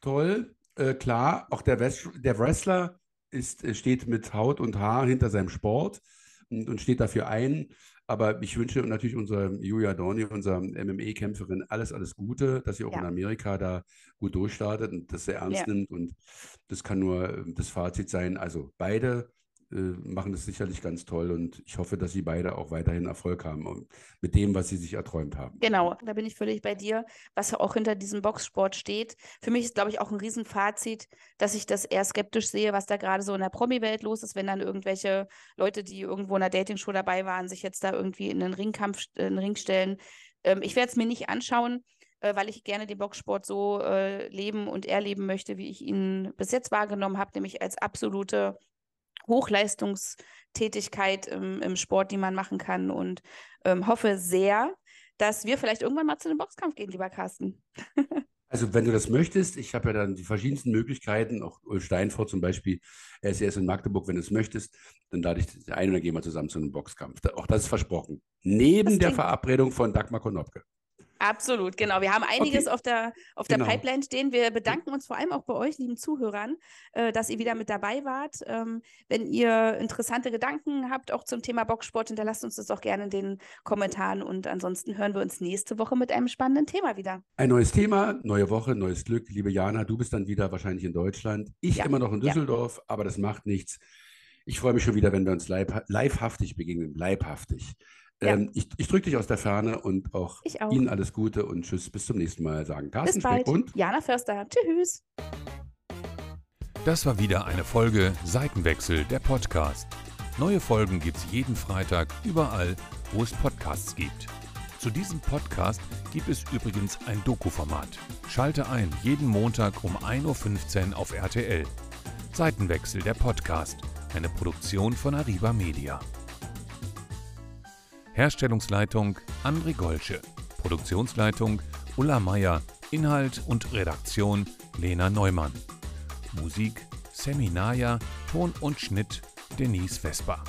toll, äh, klar, auch der, West der Wrestler ist, steht mit Haut und Haar hinter seinem Sport und, steht dafür ein. Aber ich wünsche natürlich unserer Julia Dorni, unserer MMA-Kämpferin, alles, alles Gute, dass sie auch ja. in Amerika da gut durchstartet und das sehr ernst ja. nimmt. Und das kann nur das Fazit sein. Also beide machen das sicherlich ganz toll und ich hoffe, dass sie beide auch weiterhin Erfolg haben mit dem, was sie sich erträumt haben. Genau, da bin ich völlig bei dir, was auch hinter diesem Boxsport steht. Für mich ist, glaube ich, auch ein Riesenfazit, dass ich das eher skeptisch sehe, was da gerade so in der Promi-Welt los ist, wenn dann irgendwelche Leute, die irgendwo in einer Dating-Show dabei waren, sich jetzt da irgendwie in einen Ringkampf, in den Ring stellen. Ähm, ich werde es mir nicht anschauen, äh, weil ich gerne den Boxsport so äh, leben und erleben möchte, wie ich ihn bis jetzt wahrgenommen habe, nämlich als absolute Hochleistungstätigkeit im, im Sport, die man machen kann und ähm, hoffe sehr, dass wir vielleicht irgendwann mal zu einem Boxkampf gehen, lieber Carsten. Also wenn du das möchtest, ich habe ja dann die verschiedensten Möglichkeiten, auch Ulf Steinfort zum Beispiel, er ist erst in Magdeburg, wenn du es möchtest, dann lade ich dich ein und dann gehen wir zusammen zu einem Boxkampf. Auch das ist versprochen. Neben das der Verabredung von Dagmar Konopke. Absolut, genau. Wir haben einiges okay. auf der, auf der genau. Pipeline stehen. Wir bedanken uns vor allem auch bei euch, lieben Zuhörern, äh, dass ihr wieder mit dabei wart. Ähm, wenn ihr interessante Gedanken habt, auch zum Thema Boxsport, hinterlasst uns das auch gerne in den Kommentaren. Und ansonsten hören wir uns nächste Woche mit einem spannenden Thema wieder. Ein neues Thema, neue Woche, neues Glück. Liebe Jana, du bist dann wieder wahrscheinlich in Deutschland. Ich ja. immer noch in Düsseldorf, ja. aber das macht nichts. Ich freue mich schon wieder, wenn wir uns live, livehaftig begegnen. Leibhaftig. Ja. Ähm, ich, ich drücke dich aus der Ferne und auch, auch, Ihnen alles Gute und Tschüss, bis zum nächsten Mal sagen. Carsten bis bald. und Jana Förster. Tschüss. Das war wieder eine Folge Seitenwechsel, der Podcast. Neue Folgen gibt es jeden Freitag überall, wo es Podcasts gibt. Zu diesem Podcast gibt es übrigens ein Doku-Format. Schalte ein jeden Montag um 1.15 Uhr auf RTL. Seitenwechsel, der Podcast. Eine Produktion von Arriba Media. Herstellungsleitung André Golsche. Produktionsleitung Ulla Meier. Inhalt und Redaktion Lena Neumann. Musik Seminaya, Ton und Schnitt Denise Vesper.